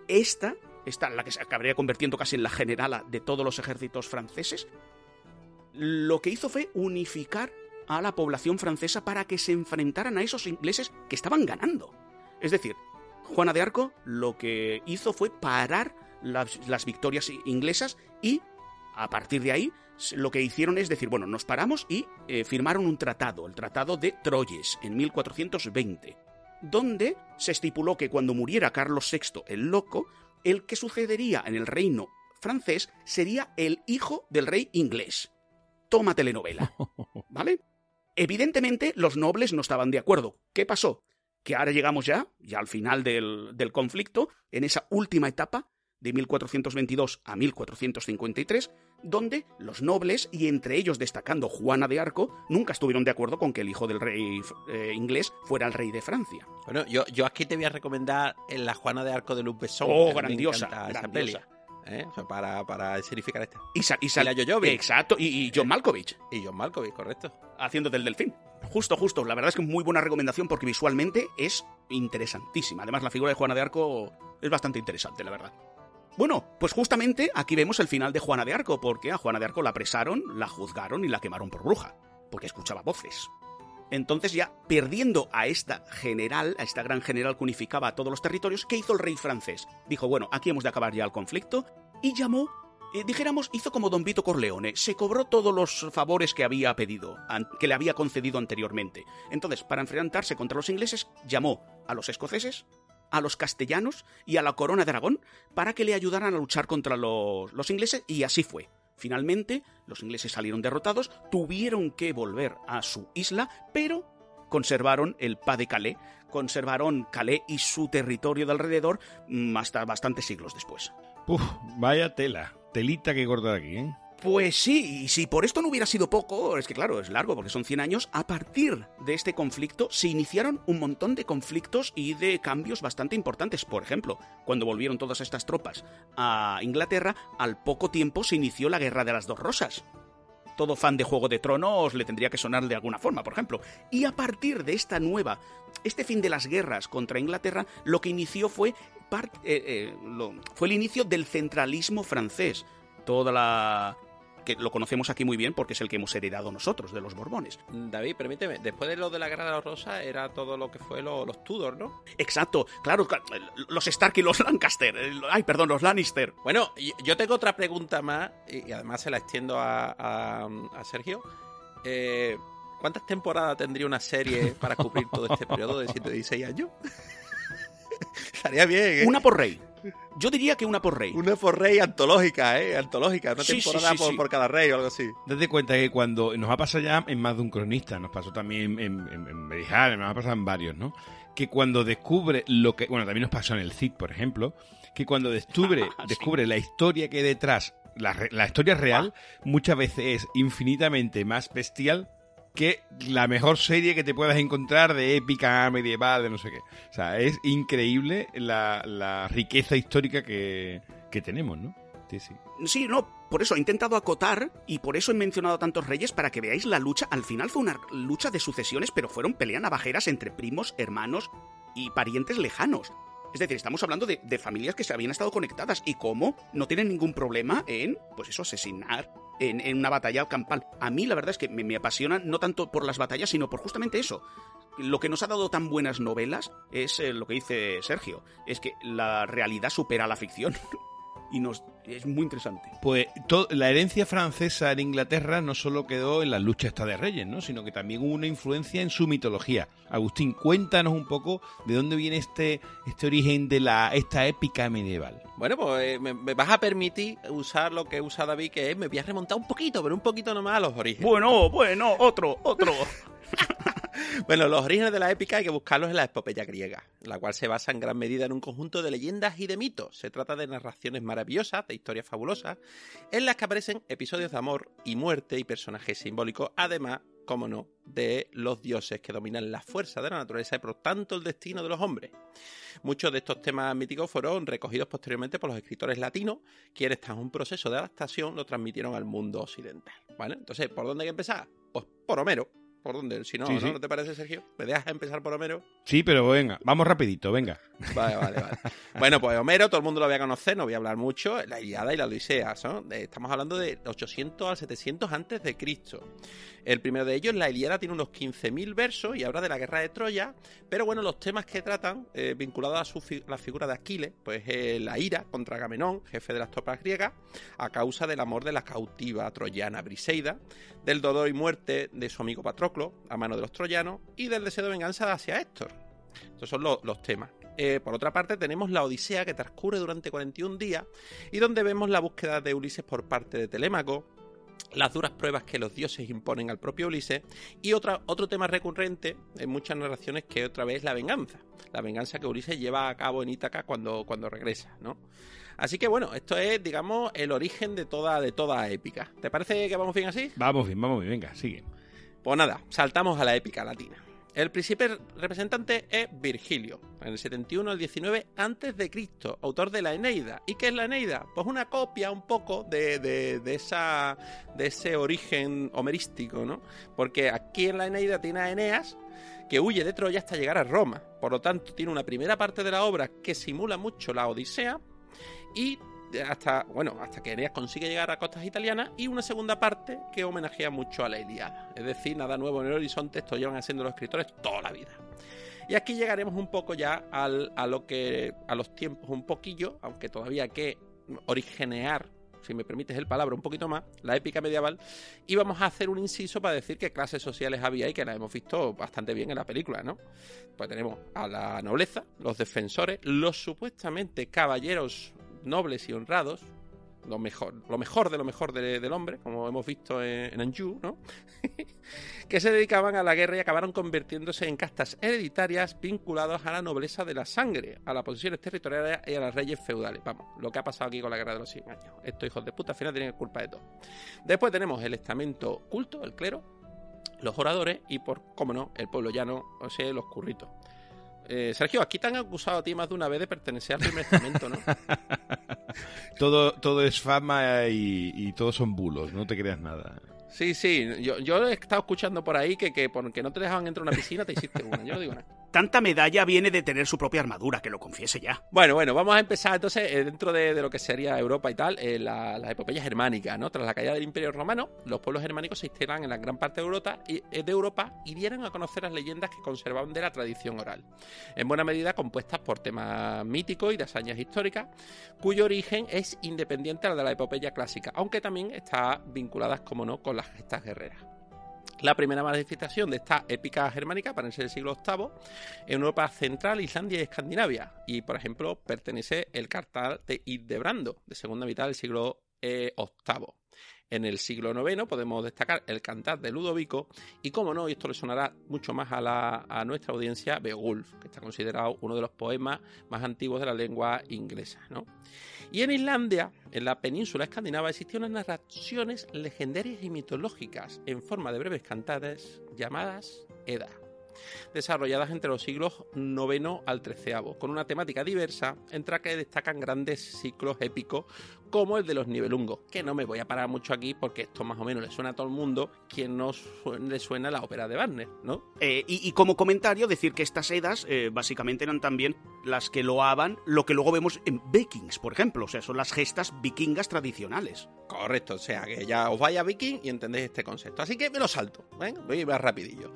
Esta, esta, la que se acabaría convirtiendo casi en la generala de todos los ejércitos franceses, lo que hizo fue unificar a la población francesa para que se enfrentaran a esos ingleses que estaban ganando. Es decir, Juana de Arco lo que hizo fue parar las, victorias inglesas y a partir de ahí lo que hicieron es decir, bueno, nos paramos y eh, firmaron un tratado, el Tratado de Troyes, en 1420, donde se estipuló que cuando muriera Carlos VI el Loco, el que sucedería en el reino francés sería el hijo del rey inglés. Toma telenovela. ¿Vale? Evidentemente, los nobles no estaban de acuerdo. ¿Qué pasó? Que ahora llegamos ya, ya al final del, del conflicto, en esa última etapa, de 1422 a 1453, donde los nobles, y entre ellos destacando Juana de Arco, nunca estuvieron de acuerdo con que el hijo del rey eh, inglés fuera el rey de Francia. Bueno, yo, yo aquí te voy a recomendar en la Juana de Arco de Luc Besson. Oh, grandiosa, grandiosa. ¿Eh? para, para escenificar esta. Y, sa, y, Exacto, y, y, John Malkovich. Y John Malkovich, correcto. Haciendo del delfín. Justo, justo. La verdad es que muy buena recomendación porque visualmente es interesantísima. Además, la figura de Juana de Arco es bastante interesante, la verdad. Bueno, pues justamente aquí vemos el final de Juana de Arco, porque a Juana de Arco la apresaron, la juzgaron y la quemaron por bruja, porque escuchaba voces. Entonces ya perdiendo a esta general, a esta gran general que unificaba a todos los territorios, ¿qué hizo el rey francés? Dijo, bueno, aquí hemos de acabar ya el conflicto y llamó, dijéramos, hizo como Don Vito Corleone, se cobró todos los favores que había pedido, que le había concedido anteriormente. Entonces, para enfrentarse contra los ingleses, llamó a los escoceses, a los castellanos y a la corona de Aragón para que le ayudaran a luchar contra los ingleses y así fue. Finalmente, los ingleses salieron derrotados, tuvieron que volver a su isla, pero conservaron el Pas de Calais, conservaron Calais y su territorio de alrededor mm, hasta bastantes siglos después. Vaya tela, telita que cortar aquí, ¿eh? Pues sí, y si por esto no hubiera sido poco, es que claro, es largo porque son 100 años, a partir de este conflicto se iniciaron un montón de conflictos y de cambios bastante importantes. Por ejemplo, cuando volvieron todas estas tropas a Inglaterra, al poco tiempo se inició la Guerra de las Dos Rosas. Todo fan de Juego de Tronos le tendría que sonar de alguna forma, por ejemplo. Y a partir de esta nueva, este fin de las guerras contra Inglaterra, lo que inició fue, eh, eh, fue el inicio del centralismo francés. Toda la, que lo conocemos aquí muy bien porque es el que hemos heredado nosotros de los Borbones. David, permíteme, después de lo de la Guerra de la Rosa era todo lo que fue lo- los Tudor, ¿no? Exacto, claro, cla- los Stark y los Lancaster, eh, ay, perdón, los Lannister. Bueno, yo tengo otra pregunta más, y y además se la extiendo a, a- a Sergio. Eh, ¿Cuántas temporadas tendría una serie para cubrir todo este periodo de 116 años? Estaría bien, ¿eh? Una por rey. Yo diría que una por rey. Una por rey antológica, ¿eh? Antológica, una Sí, temporada sí, por, sí. por cada rey o algo así. Date cuenta que cuando nos ha pasado ya en más de un cronista, nos pasó también en, en, en Berijal, nos ha pasado en varios, ¿no? Que cuando descubre lo que. Bueno, también nos pasó en el CID, por ejemplo. Que cuando descubre, Sí. descubre la historia que hay detrás, la, la historia real, muchas veces es infinitamente más bestial que la mejor serie que te puedas encontrar de épica medieval, de no sé qué. O sea, es increíble la, la riqueza histórica que, que tenemos, ¿no? Sí, sí. Sí, no, por eso he intentado acotar y por eso he mencionado a tantos reyes para que veáis la lucha. Al final fue una lucha de sucesiones, pero fueron peleas navajeras entre primos, hermanos y parientes lejanos. Es decir, estamos hablando de, de familias que se habían estado conectadas y cómo no tienen ningún problema en, pues eso, asesinar en, una batalla campal. A mí la verdad es que me, me apasionan no tanto por las batallas, sino por justamente eso. Lo que nos ha dado tan buenas novelas es eh, lo que dice Sergio, es que la realidad supera a la ficción. y nos es muy interesante. Pues to- la herencia francesa en Inglaterra no solo quedó en la lucha esta de reyes, ¿no? sino que también hubo una influencia en su mitología. Agustín, cuéntanos un poco de dónde viene este, este origen de la esta épica medieval. Bueno, pues eh, me, me vas a permitir usar lo que usa David, que es, me voy a remontar un poquito, pero un poquito nomás a los orígenes. Bueno, bueno, otro, otro. Bueno, los orígenes de la épica hay que buscarlos en la epopeya griega, la cual se basa en gran medida en un conjunto de leyendas y de mitos. Se trata de narraciones maravillosas, de historias fabulosas, en las que aparecen episodios de amor y muerte y personajes simbólicos, además, como no, de los dioses que dominan la fuerza de la naturaleza y por tanto el destino de los hombres. Muchos de estos temas míticos fueron recogidos posteriormente por los escritores latinos, quienes tras un proceso de adaptación lo transmitieron al mundo occidental. ¿Vale? Entonces, ¿por dónde hay que empezar? Pues por Homero. ¿Por dónde? Si no, Sí, ¿no? sí. ¿No te parece, Sergio? ¿Me dejas empezar por Homero? Sí, pero venga, vamos rapidito, venga. Vale, vale, vale. Bueno, pues Homero, todo el mundo lo voy a conocer, no voy a hablar mucho. La Iliada y la Odisea, ¿no? De- Estamos hablando de 800 al 700 antes de Cristo. El primero de ellos, la Iliada, tiene unos 15.000 versos y habla de la guerra de Troya. Pero bueno, los temas que tratan, eh, vinculados a su la figura de Aquiles, pues eh, la ira contra Agamenón, jefe de las tropas griegas, a causa del amor de la cautiva troyana Briseida, del dolor y muerte de su amigo Patroclo, a mano de los troyanos, y del deseo de venganza hacia Héctor. Estos son lo- los temas. Eh, por otra parte, tenemos la Odisea que transcurre durante 41 días y donde vemos la búsqueda de Ulises por parte de Telémaco, las duras pruebas que los dioses imponen al propio Ulises y otra, otro tema recurrente en muchas narraciones que otra vez es la venganza. La venganza que Ulises lleva a cabo en Ítaca cuando, cuando regresa, ¿no? Así que bueno, esto es, digamos, el origen de toda, de toda épica. ¿Te parece que vamos bien así? Vamos bien, vamos bien, venga, sigue. Pues nada, saltamos a la épica latina. El principal representante es Virgilio, en el 71 al 19 antes de Cristo, autor de la Eneida. ¿Y qué es la Eneida? Pues una copia un poco de, de- de esa, de ese origen homerístico, ¿no? Porque aquí en la Eneida tiene a Eneas que huye de Troya hasta llegar a Roma. Por lo tanto, tiene una primera parte de la obra que simula mucho la Odisea y hasta, bueno, hasta que Eneas consigue llegar a costas italianas y una segunda parte que homenajea mucho a la Iliada. Es decir, nada nuevo en el horizonte, esto llevan haciendo los escritores toda la vida. Y aquí llegaremos un poco ya al- a lo que a los tiempos un poquillo, aunque todavía hay que originear, si me permites el palabra, un poquito más, la épica medieval, y vamos a hacer un inciso para decir qué clases sociales había y que las hemos visto bastante bien en la película, ¿no? Pues tenemos a la nobleza, los defensores, los supuestamente caballeros nobles y honrados, lo mejor, lo mejor de lo mejor de- del hombre, como hemos visto en, en Anjou, ¿no? que se dedicaban a la guerra y acabaron convirtiéndose en castas hereditarias vinculadas a la nobleza de la sangre, a las posiciones territoriales y a las reyes feudales. Vamos, lo que ha pasado aquí con la guerra de los 100 años. Estos hijos de puta al final tienen culpa de todo. Después tenemos el estamento culto, el clero, los oradores y, por cómo no, el pueblo llano, o sea, los curritos. Eh, Sergio, aquí te han acusado a ti más de una vez de pertenecer al primer estamento, ¿no? Todo, todo es fama y, y todos son bulos, no te creas nada. Sí, sí, yo, yo he estado escuchando por ahí que, que porque no te dejaban entrar a una piscina te hiciste una, yo no digo nada. Tanta medalla viene de tener su propia armadura, que lo confiese ya. Bueno, bueno, vamos a empezar entonces eh, dentro de, lo que sería Europa y tal, eh, la, la epopeya germánica, ¿no? Tras la caída del Imperio Romano, los pueblos germánicos se instalan en la gran parte de Europa y, eh, de Europa y dieron a conocer las leyendas que conservaban de la tradición oral, en buena medida compuestas por temas míticos y de hazañas históricas, cuyo origen es independiente al de la epopeya clásica, aunque también está vinculadas, como no, con las gestas guerreras. La primera manifestación de esta épica germánica aparece en el siglo VIII en Europa central, Islandia y Escandinavia. Y, por ejemplo, pertenece el cartel de Hildebrando, de segunda mitad del siglo eh, VIII. En el siglo IX podemos destacar el cantar de Ludovico y, como no, esto le sonará mucho más a, a nuestra audiencia, Beowulf, que está considerado uno de los poemas más antiguos de la lengua inglesa. ¿no? Y en Islandia, en la península escandinava, existían unas narraciones legendarias y mitológicas en forma de breves cantares llamadas Edda, desarrolladas entre los siglos IX al XIII, con una temática diversa, entre las que destacan grandes ciclos épicos como el de los Nibelungos, que no me voy a parar mucho aquí porque esto más o menos le suena a todo el mundo, quien no le suena la ópera de Wagner, ¿no? Eh, y, y como comentario, decir que estas edas eh, básicamente eran también las que loaban lo que luego vemos en Vikings, por ejemplo. O sea, son las gestas vikingas tradicionales. Correcto, o sea que ya os vaya Viking y entendéis este concepto. Así que me lo salto, ¿ven? voy más rapidillo.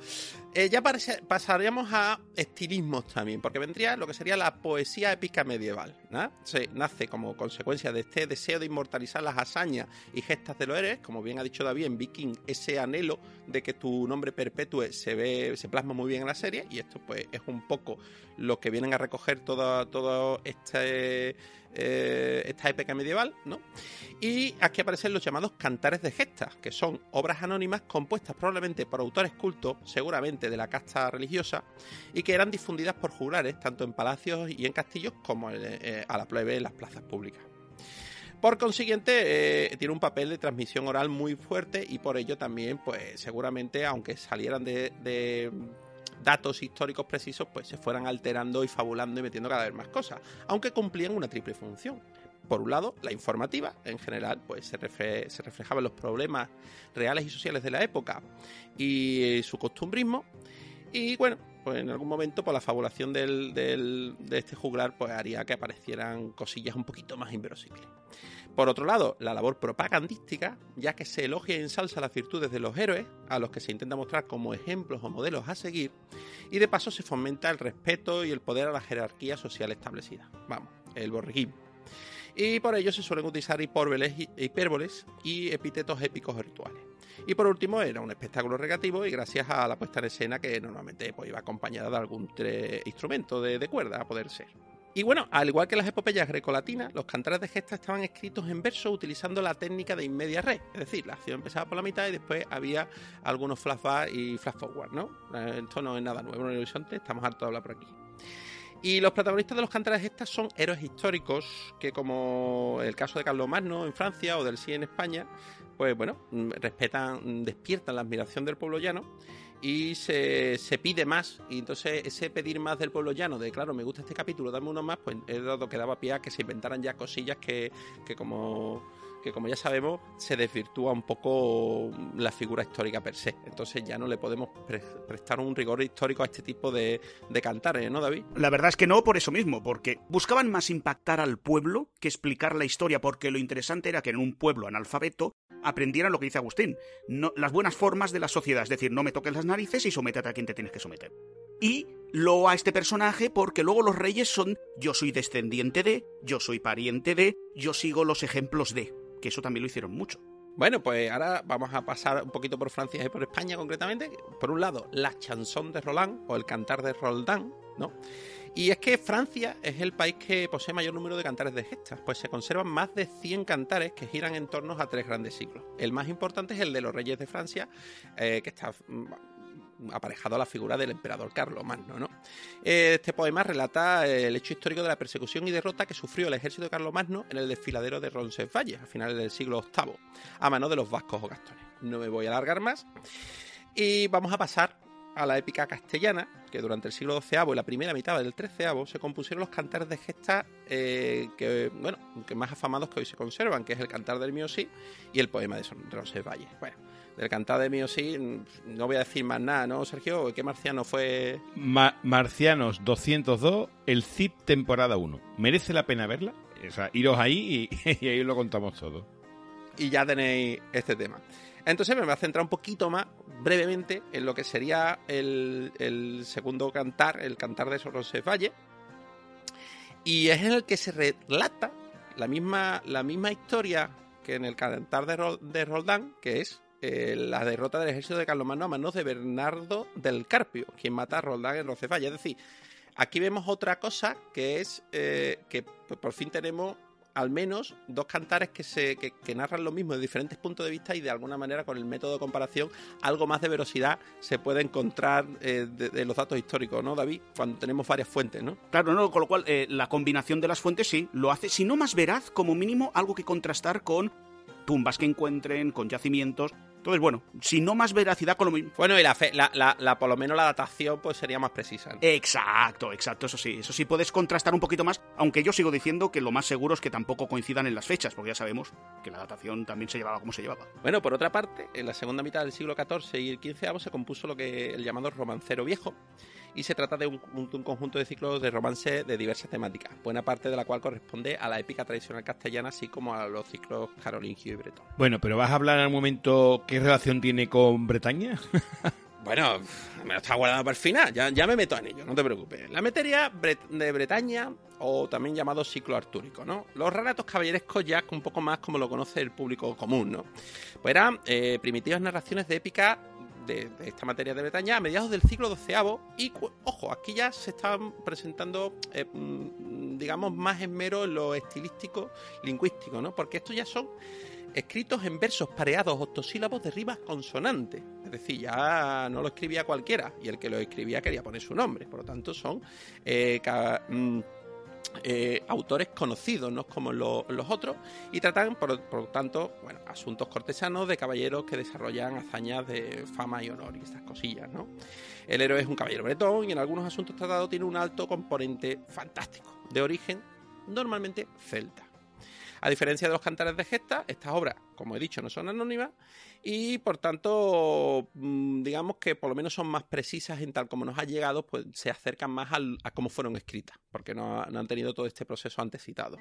Eh, ya pasaríamos a estilismos también, porque vendría lo que sería la poesía épica medieval. ¿no? Se nace como consecuencia de este deseo de inmortalizar las hazañas y gestas de los héroes, como bien ha dicho David en Viking, ese anhelo de que tu nombre perpetúe se ve, se plasma muy bien en la serie, y esto pues es un poco lo que vienen a recoger todo, todo este, eh, esta época medieval, ¿no? Y aquí aparecen los llamados cantares de gestas, que son obras anónimas compuestas probablemente por autores cultos, seguramente de la casta religiosa, y que eran difundidas por juglares, tanto en palacios y en castillos como eh, a la plebe en las plazas públicas. Por consiguiente, eh, tiene un papel de transmisión oral muy fuerte y por ello también, pues seguramente, aunque salieran de, datos históricos precisos, pues se fueran alterando y fabulando y metiendo cada vez más cosas, aunque cumplían una triple función. Por un lado, la informativa, en general, pues se, refle- se reflejaban los problemas reales y sociales de la época y eh, su costumbrismo. Y bueno, pues en algún momento, por la fabulación del- de este juglar, pues haría que aparecieran cosillas un poquito más inverosímiles. Por otro lado, la labor propagandística, ya que se elogia y ensalza las virtudes de los héroes, a los que se intenta mostrar como ejemplos o modelos a seguir, y de paso se fomenta el respeto y el poder a la jerarquía social establecida. Vamos, el borriquismo. Y por ello se suelen utilizar hipérboles y, epítetos épicos o rituales. Y por último, era un espectáculo recreativo y gracias a la puesta en escena que normalmente pues, iba acompañada de algún instrumento de cuerda, a poder ser. Y bueno, al igual que las epopeyas grecolatinas, los cantares de gesta estaban escritos en verso utilizando la técnica de inmedia res, es decir, la acción empezaba por la mitad y después había algunos flashback y flash forward, ¿no? Eh, Esto no es nada nuevo en el horizonte, estamos hartos de hablar por aquí. Y los protagonistas de los cantares de gestas son héroes históricos que, como el caso de Carlos Magno en Francia o del Sí en España, pues bueno, respetan, despiertan la admiración del pueblo llano y se, se pide más. Y entonces ese pedir más del pueblo llano, de claro, me gusta este capítulo, dame uno más, pues es dado que daba pie a que se inventaran ya cosillas que, que como que como ya sabemos se desvirtúa un poco la figura histórica per se. Entonces ya no le podemos pre- prestar un rigor histórico a este tipo de, de cantares, ¿no, David? La verdad es que no por eso mismo, porque buscaban más impactar al pueblo que explicar la historia, porque lo interesante era que en un pueblo analfabeto aprendieran lo que dice Agustín, las buenas formas de la sociedad, es decir, no me toques las narices y sométete a quien te tienes que someter. Y lo a este personaje porque luego los reyes son yo soy descendiente de, yo soy pariente de, yo sigo los ejemplos de, que eso también lo hicieron mucho. Bueno, pues ahora vamos a pasar un poquito por Francia y por España concretamente. Por un lado, la chanson de Roland o el cantar de Roldán, ¿no? Y es que Francia es el país que posee mayor número de cantares de gestas, pues se conservan más de 100 cantares que giran en torno a tres grandes siglos. El más importante es el de los reyes de Francia, eh, que está mm, aparejado a la figura del emperador Carlomagno. ¿no? Este poema relata el hecho histórico de la persecución y derrota que sufrió el ejército de Carlomagno en el desfiladero de Roncesvalles a finales del siglo VIII, a mano de los vascos o gastones. No me voy a alargar más. Y vamos a pasar a la épica castellana, que durante el siglo XII y la primera mitad del XIII se compusieron los cantares de gesta eh, que, bueno, que más afamados que hoy se conservan, que es el cantar del Miosí y el poema de Roncesvalles. Bueno, del cantar del Miosí mm, no voy a decir más nada, ¿no, Sergio? ¿Qué marciano fue? Ma- Marcianos 202, el CIP temporada 1. ¿Merece la pena verla? O sea, iros ahí y, y ahí lo contamos todo. y ya tenéis este tema. Entonces me voy a centrar un poquito más brevemente en lo que sería el, el segundo cantar, el cantar de Roncesvalles. Y es en el que se relata la misma, la misma historia que en el cantar de, de Roldán, que es eh, la derrota del ejército de Carlomagno a manos de Bernardo del Carpio, quien mata a Roldán en Roncesvalles. Es decir, aquí vemos otra cosa que es eh, que por fin tenemos al menos dos cantares que, se, que, narran lo mismo de diferentes puntos de vista y de alguna manera con el método de comparación algo más de verosidad se puede encontrar eh, de, los datos históricos, ¿no, David? Cuando tenemos varias fuentes, ¿no? Claro, no, con lo cual la combinación de las fuentes sí, lo hace, si no más veraz, como mínimo algo que contrastar con tumbas que encuentren, con yacimientos. Entonces, bueno, si no más veracidad con lo mismo. Bueno, y la, fe- la, la- la- por lo menos la datación pues sería más precisa. ¿no? Exacto, exacto, eso sí, eso sí puedes contrastar un poquito más, aunque yo sigo diciendo que lo más seguro es que tampoco coincidan en las fechas, porque ya sabemos que la datación también se llevaba como se llevaba. Bueno, por otra parte, en la segunda mitad del siglo XIV y el XV se compuso lo que el llamado romancero viejo, y se trata de un, un- un conjunto de ciclos de romance de diversas temáticas, buena parte de la cual corresponde a la épica tradicional castellana, así como a los ciclos carolingio y bretón. Bueno, pero ¿vas a hablar al momento qué relación tiene con Bretaña? Bueno, me lo está guardando para el final, ya, ya me meto en ello, no te preocupes. La materia bre- de Bretaña, o también llamado ciclo artúrico, ¿no? Los relatos caballerescos ya un poco más como lo conoce el público común, ¿no? Pues eran eh, primitivas narraciones de épica de, esta materia de Bretaña a mediados del siglo XII y, ojo, aquí ya se están presentando, eh, mm, digamos, más esmero en lo estilístico, lingüístico, ¿no? Porque estos ya son escritos en versos pareados octosílabos de rimas consonantes. Es decir, ya no lo escribía cualquiera y el que lo escribía quería poner su nombre. Por lo tanto, son eh, mm, eh, autores conocidos, no como lo- los otros, y tratan, por, por tanto, bueno, asuntos cortesanos de caballeros que desarrollan hazañas de fama y honor y estas cosillas, ¿no? El héroe es un caballero bretón y en algunos asuntos tratados tiene un alto componente fantástico, de origen normalmente celta. A diferencia de los cantares de gesta, estas obras, como he dicho, no son anónimas y por tanto, mm, digamos que por lo menos son más precisas en tal como nos ha llegado, pues se acercan más a cómo fueron escritas, porque no han tenido todo este proceso antes citado.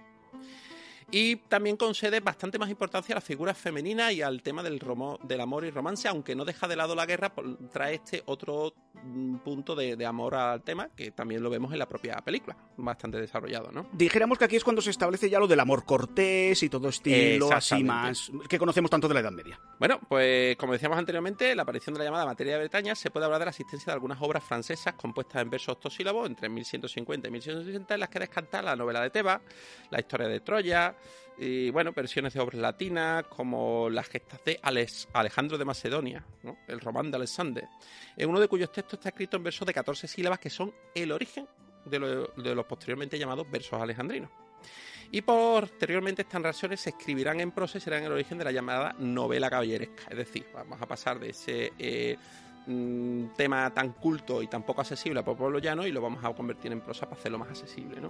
Y también concede bastante más importancia a las figuras femeninas y al tema del, romo- del amor y romance, aunque no deja de lado la guerra, trae este otro mm, punto de, de amor al tema, que también lo vemos en la propia película, bastante desarrollado, ¿no? Dijéramos que aquí es cuando se establece ya lo del amor cortés y todo estilo así más que conocemos tanto de la Edad Media. Bueno, pues como decíamos anteriormente, la aparición de la llamada materia de Bretaña se puede hablar de la existencia de algunas obras francesas compuestas en versos octosílabos entre 1150 y 1160 en las que descanta la novela de Tebas, la historia de Troya y bueno, versiones de obras latinas como las gestas de Alejandro de Macedonia, el román de Alexander, en uno de cuyos textos está escrito en versos de 14 sílabas que son el origen de, lo- los posteriormente llamados versos alejandrinos. Y posteriormente estas narraciones se escribirán en prosa y serán el origen de la llamada novela caballeresca. Es decir, vamos a pasar de ese eh, mm, tema tan culto y tan poco accesible a pueblo llano y lo vamos a convertir en prosa para hacerlo más accesible.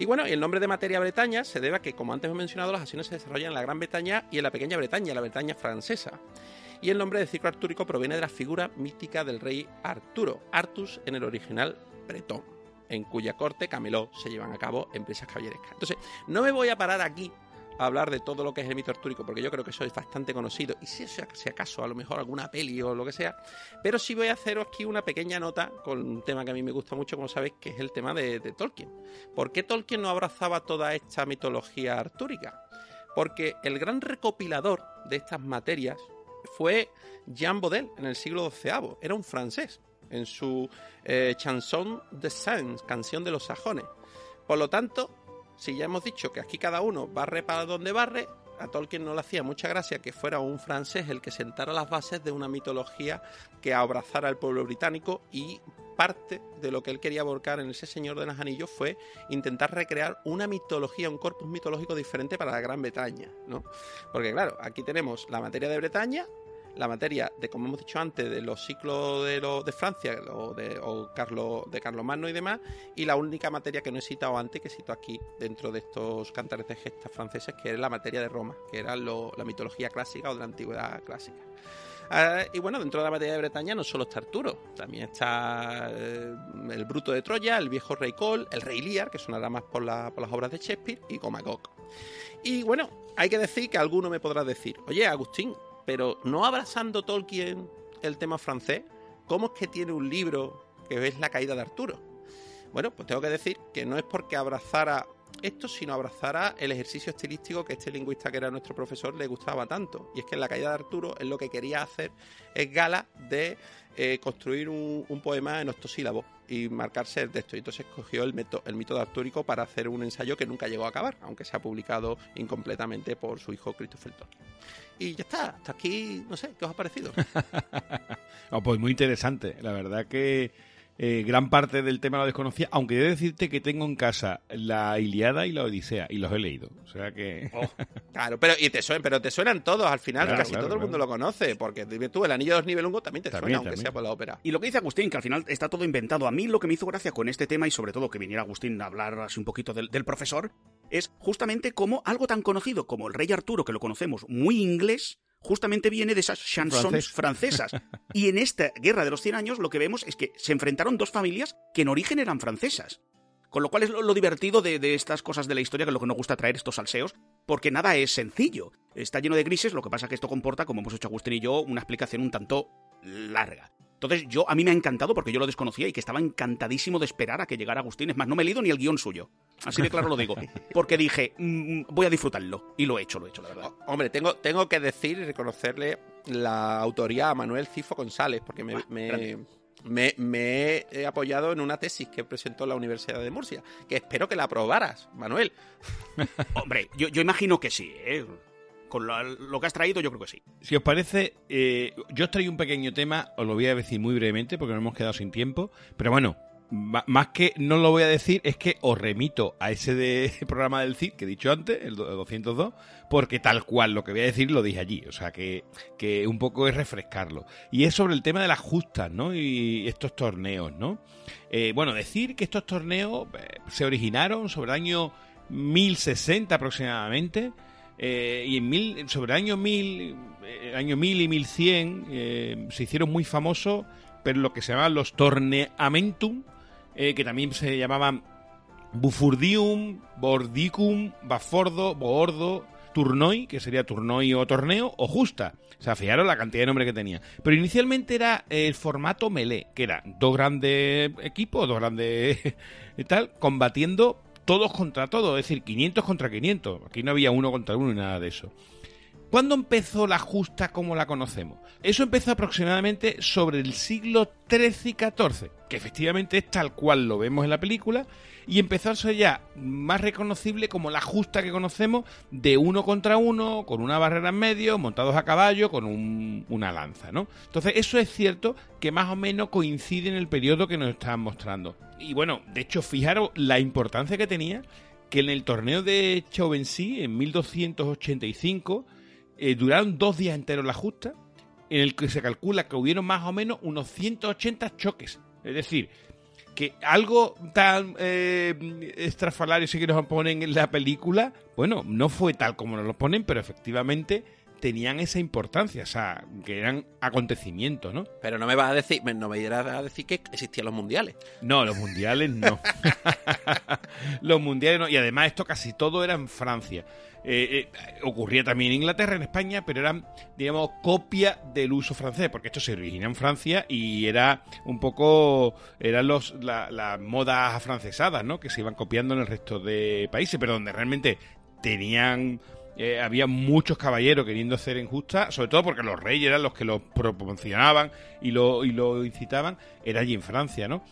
Y bueno, el nombre de materia Bretaña se debe a que, como antes he mencionado, las acciones se desarrollan en la Gran Bretaña y en la Pequeña Bretaña, la Bretaña francesa. Y el nombre de ciclo artúrico proviene de la figura mítica del rey Arturo, Artus en el original bretón, en cuya corte Camelot se llevan a cabo empresas caballerescas. Entonces, no me voy a parar aquí hablar de todo lo que es el mito artúrico, porque yo creo que eso es bastante conocido, y si, si acaso a lo mejor alguna peli o lo que sea, pero sí voy a hacer aquí una pequeña nota con un tema que a mí me gusta mucho, como sabéis, que es el tema de, de Tolkien. ¿Por qué Tolkien no abrazaba toda esta mitología artúrica? Porque el gran recopilador de estas materias fue Jean Baudel en el siglo XII, era un francés. en su eh, Chanson de Saints, canción de los sajones. Por lo tanto, si ya hemos dicho que aquí cada uno barre para donde barre, a Tolkien no le hacía mucha gracia que fuera un francés el que sentara las bases de una mitología que abrazara al pueblo británico y parte de lo que él quería volcar en ese Señor de los Anillos fue intentar recrear una mitología, un corpus mitológico diferente para la Gran Bretaña, ¿no? Porque claro, aquí tenemos la materia de Bretaña, la materia de, como hemos dicho antes, de los ciclos de, lo, de Francia o de, o Carlos, de Carlomagno y demás, y la única materia que no he citado antes, que cito aquí dentro de estos cantares de gestas franceses, que es la materia de Roma, que era lo, la mitología clásica o de la antigüedad clásica. Ah, y bueno, dentro de la materia de Bretaña no solo está Arturo, también está eh, el Bruto de Troya, el viejo Rey Cole, el Rey Lear, que sonará más por, la, por las obras de Shakespeare, y Comagog. Y bueno, hay que decir que alguno me podrá decir, oye, Agustín, pero no abrazando Tolkien el tema francés, ¿cómo es que tiene un libro que es La caída de Arturo? Bueno, pues tengo que decir que no es porque abrazara esto, sino abrazara el ejercicio estilístico que este lingüista que era nuestro profesor le gustaba tanto. Y es que en la caída de Arturo él lo que quería hacer es gala de eh, construir un, un poema en octosílabos y marcarse el texto. Y entonces escogió el, meto- el mito de Artúrico para hacer un ensayo que nunca llegó a acabar, aunque se ha publicado incompletamente por su hijo Christopher Tolkien. Y ya está, hasta aquí, no sé, ¿qué os ha parecido? Oh, pues muy interesante. La verdad que eh, gran parte del tema lo desconocía, aunque he de decirte que tengo en casa la Iliada y la Odisea y los he leído. O sea que... Claro, pero, y te suenan, pero te suenan todos al final, Claro, casi claro, todo el mundo lo conoce, porque tú, el anillo de los Nibelungos también te También, suena, aunque también. sea por la ópera. Y lo que dice Agustín, que al final está todo inventado. A mí lo que me hizo gracia con este tema y sobre todo que viniera Agustín a hablar así un poquito del, del profesor, es justamente como algo tan conocido como el rey Arturo, que lo conocemos muy inglés, justamente viene de esas chansons Francés. francesas. Y en esta guerra de los 100 años lo que vemos es que se enfrentaron dos familias que en origen eran francesas. Con lo cual es lo, lo divertido de, de estas cosas de la historia, que es lo que nos gusta traer estos salseos, porque nada es sencillo. Está lleno de grises, lo que pasa que esto comporta, como hemos hecho Agustín y yo, una explicación un tanto larga. Entonces, yo a mí me ha encantado porque yo lo desconocía y que estaba encantadísimo de esperar a que llegara Agustín. Es más, no me he leído ni el guion suyo. Así de claro lo digo. Porque dije, mm, voy a disfrutarlo. Y lo he hecho, lo he hecho, la verdad. Hombre, tengo, tengo que decir y reconocerle la autoría a Manuel Cifo González, porque me, Ah, me, grande. me- me he apoyado en una tesis que presentó la Universidad de Murcia, que espero que la aprobaras, Manuel. Hombre, yo, yo imagino que sí, ¿eh? Con lo, lo que has traído, yo creo que sí. Si os parece, eh, yo os traigo un pequeño tema, os lo voy a decir muy brevemente porque nos hemos quedado sin tiempo, pero bueno, más que no lo voy a decir, es que os remito a ese de programa del CID que he dicho antes, el do- 202, porque tal cual lo que voy a decir lo dije allí, o sea que, que un poco es refrescarlo. Y es sobre el tema de las justas, ¿no? Y estos torneos, ¿no? Eh, bueno, decir que estos torneos eh, se originaron sobre el año 1060 aproximadamente. Eh, y en mil, sobre el año 1000, eh, año 1000 y 1100 eh, se hicieron muy famosos, pero lo que se llamaban los torneamentum, que también se llamaban Bufurdium, Bordicum, Bafordo, Boordo, Turnoi, que sería Turnoi o torneo, o Justa. O sea, fijaros la cantidad de nombres que tenía. Pero inicialmente era el formato melee, que era dos grandes equipos, dos grandes y tal, combatiendo todos contra todos, es decir, 500 contra 500. Aquí no había uno contra uno ni nada de eso. ¿Cuándo empezó la justa como la conocemos? Eso empezó aproximadamente sobre el siglo XIII y XIV, que efectivamente es tal cual lo vemos en la película, y empezó a ser ya más reconocible como la justa que conocemos de uno contra uno, con una barrera en medio, montados a caballo, con un- una lanza, ¿no? Entonces, eso es cierto que más o menos coincide en el periodo que nos están mostrando. Y bueno, de hecho, fijaros la importancia que tenía que en el torneo de Chauvency, en 1285, eh, duraron dos días enteros la justa, en el que se calcula que hubieron más o menos unos 180 choques. Es decir, que algo tan eh, estrafalario sí que nos ponen en la película, bueno, no fue tal como nos lo ponen, pero efectivamente tenían esa importancia, o sea, que eran acontecimientos, ¿no? Pero no me vas a decir, no me irás a decir que existían los mundiales. No, los mundiales no. los mundiales. Y además esto casi todo era en Francia. Eh, eh, ocurría también en Inglaterra, en España, pero eran, digamos, copia del uso francés, porque esto se origina en Francia y era un poco, eran los, la- las modas afrancesadas, ¿no? Que se iban copiando en el resto de países, pero donde realmente tenían eh, había muchos caballeros queriendo hacer injusta, sobre todo porque los reyes eran los que lo promocionaban y lo, y lo incitaban, era allí en Francia, ¿no?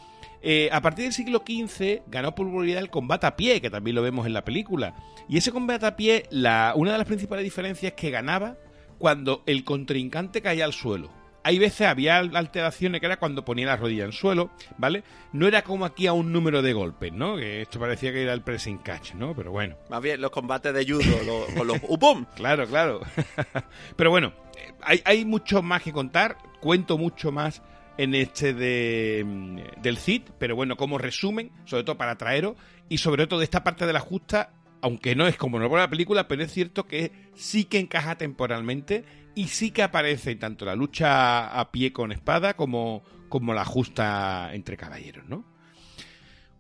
Eh, a partir del siglo XV ganó popularidad el combate a pie, que también lo vemos en la película. Y ese combate a pie, la, una de las principales diferencias es que ganaba cuando el contrincante caía al suelo. Hay veces había alteraciones que era cuando ponía la rodilla en suelo, ¿vale? No era como aquí a un número de golpes, ¿no? Que esto parecía que era el pressing catch, ¿no? Pero bueno. Más bien los combates de judo, con los upum. claro, claro. Pero bueno, hay, hay mucho más que contar, cuento mucho más en este de, mm, del CID, pero bueno, como resumen, sobre todo para traeros, y sobre todo de esta parte de la justa, aunque no es como no por la película, pero es cierto que sí que encaja temporalmente y sí que aparece tanto la lucha a pie con espada como, como la justa entre caballeros, ¿no?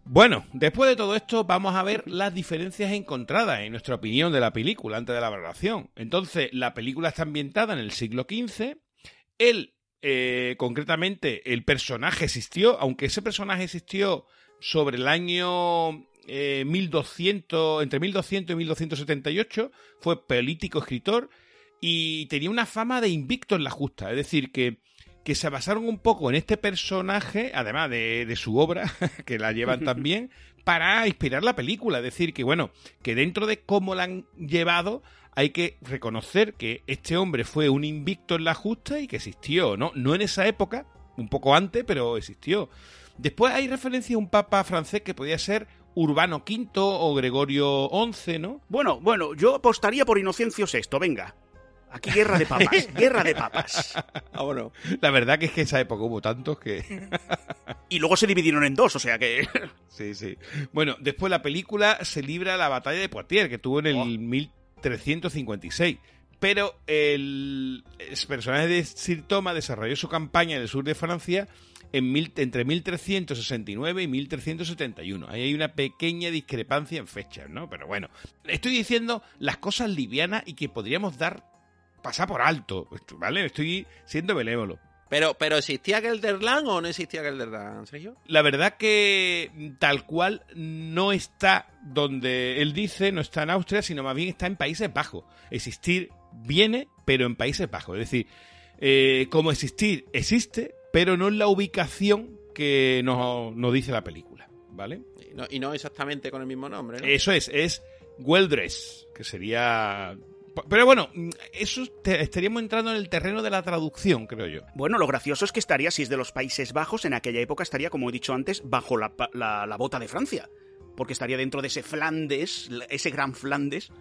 Bueno, después de todo esto vamos a ver las diferencias encontradas en nuestra opinión de la película antes de la valoración. Entonces, la película está ambientada en el siglo XV, el eh, concretamente, el personaje existió, aunque ese personaje existió sobre el año 1200, eh, entre 1200 y 1278, fue político, escritor, y tenía una fama de invicto en la justa, es decir, que, que se basaron un poco en este personaje, además de, de su obra, que la llevan también, para inspirar la película, es decir, que bueno, que dentro de cómo la han llevado, hay que reconocer que este hombre fue un invicto en la justa y que existió, ¿no? No en esa época, un poco antes, pero existió. Después hay referencia a un papa francés que podía ser Urbano V o Gregorio XI, ¿no? Bueno, bueno, yo apostaría por Inocencio VI, venga. Aquí guerra de papas, guerra de papas. Ah, bueno. La verdad que es que esa época hubo tantos que... y luego se dividieron en dos, o sea que... sí, sí. Bueno, después la película se libra la batalla de Poitiers, que tuvo en el 356. Pero el, personaje de Sir Thomas desarrolló su campaña en el sur de Francia en entre 1369 y 1371. Ahí hay una pequeña discrepancia en fechas, ¿no? Pero bueno, estoy diciendo las cosas livianas y que podríamos dar pasar por alto, ¿vale? Estoy siendo benévolo. Pero, pero ¿existía Gelderland o no existía Gelderland, Sergio? La verdad que tal cual no está donde él dice, no está en Austria, sino más bien está en Países Bajos. Existir viene, pero en Países Bajos. Es decir, eh, como existir existe, pero no en la ubicación que nos, dice la película, ¿vale? Y no, exactamente con el mismo nombre, ¿no? Eso es, es Weldres, que sería pero bueno, eso estaríamos entrando en el terreno de la traducción, creo yo. Bueno, lo gracioso es que estaría, si es de los Países Bajos, en aquella época estaría, como he dicho antes, bajo la, la bota de Francia. Porque estaría dentro de ese Flandes, ese gran Flandes,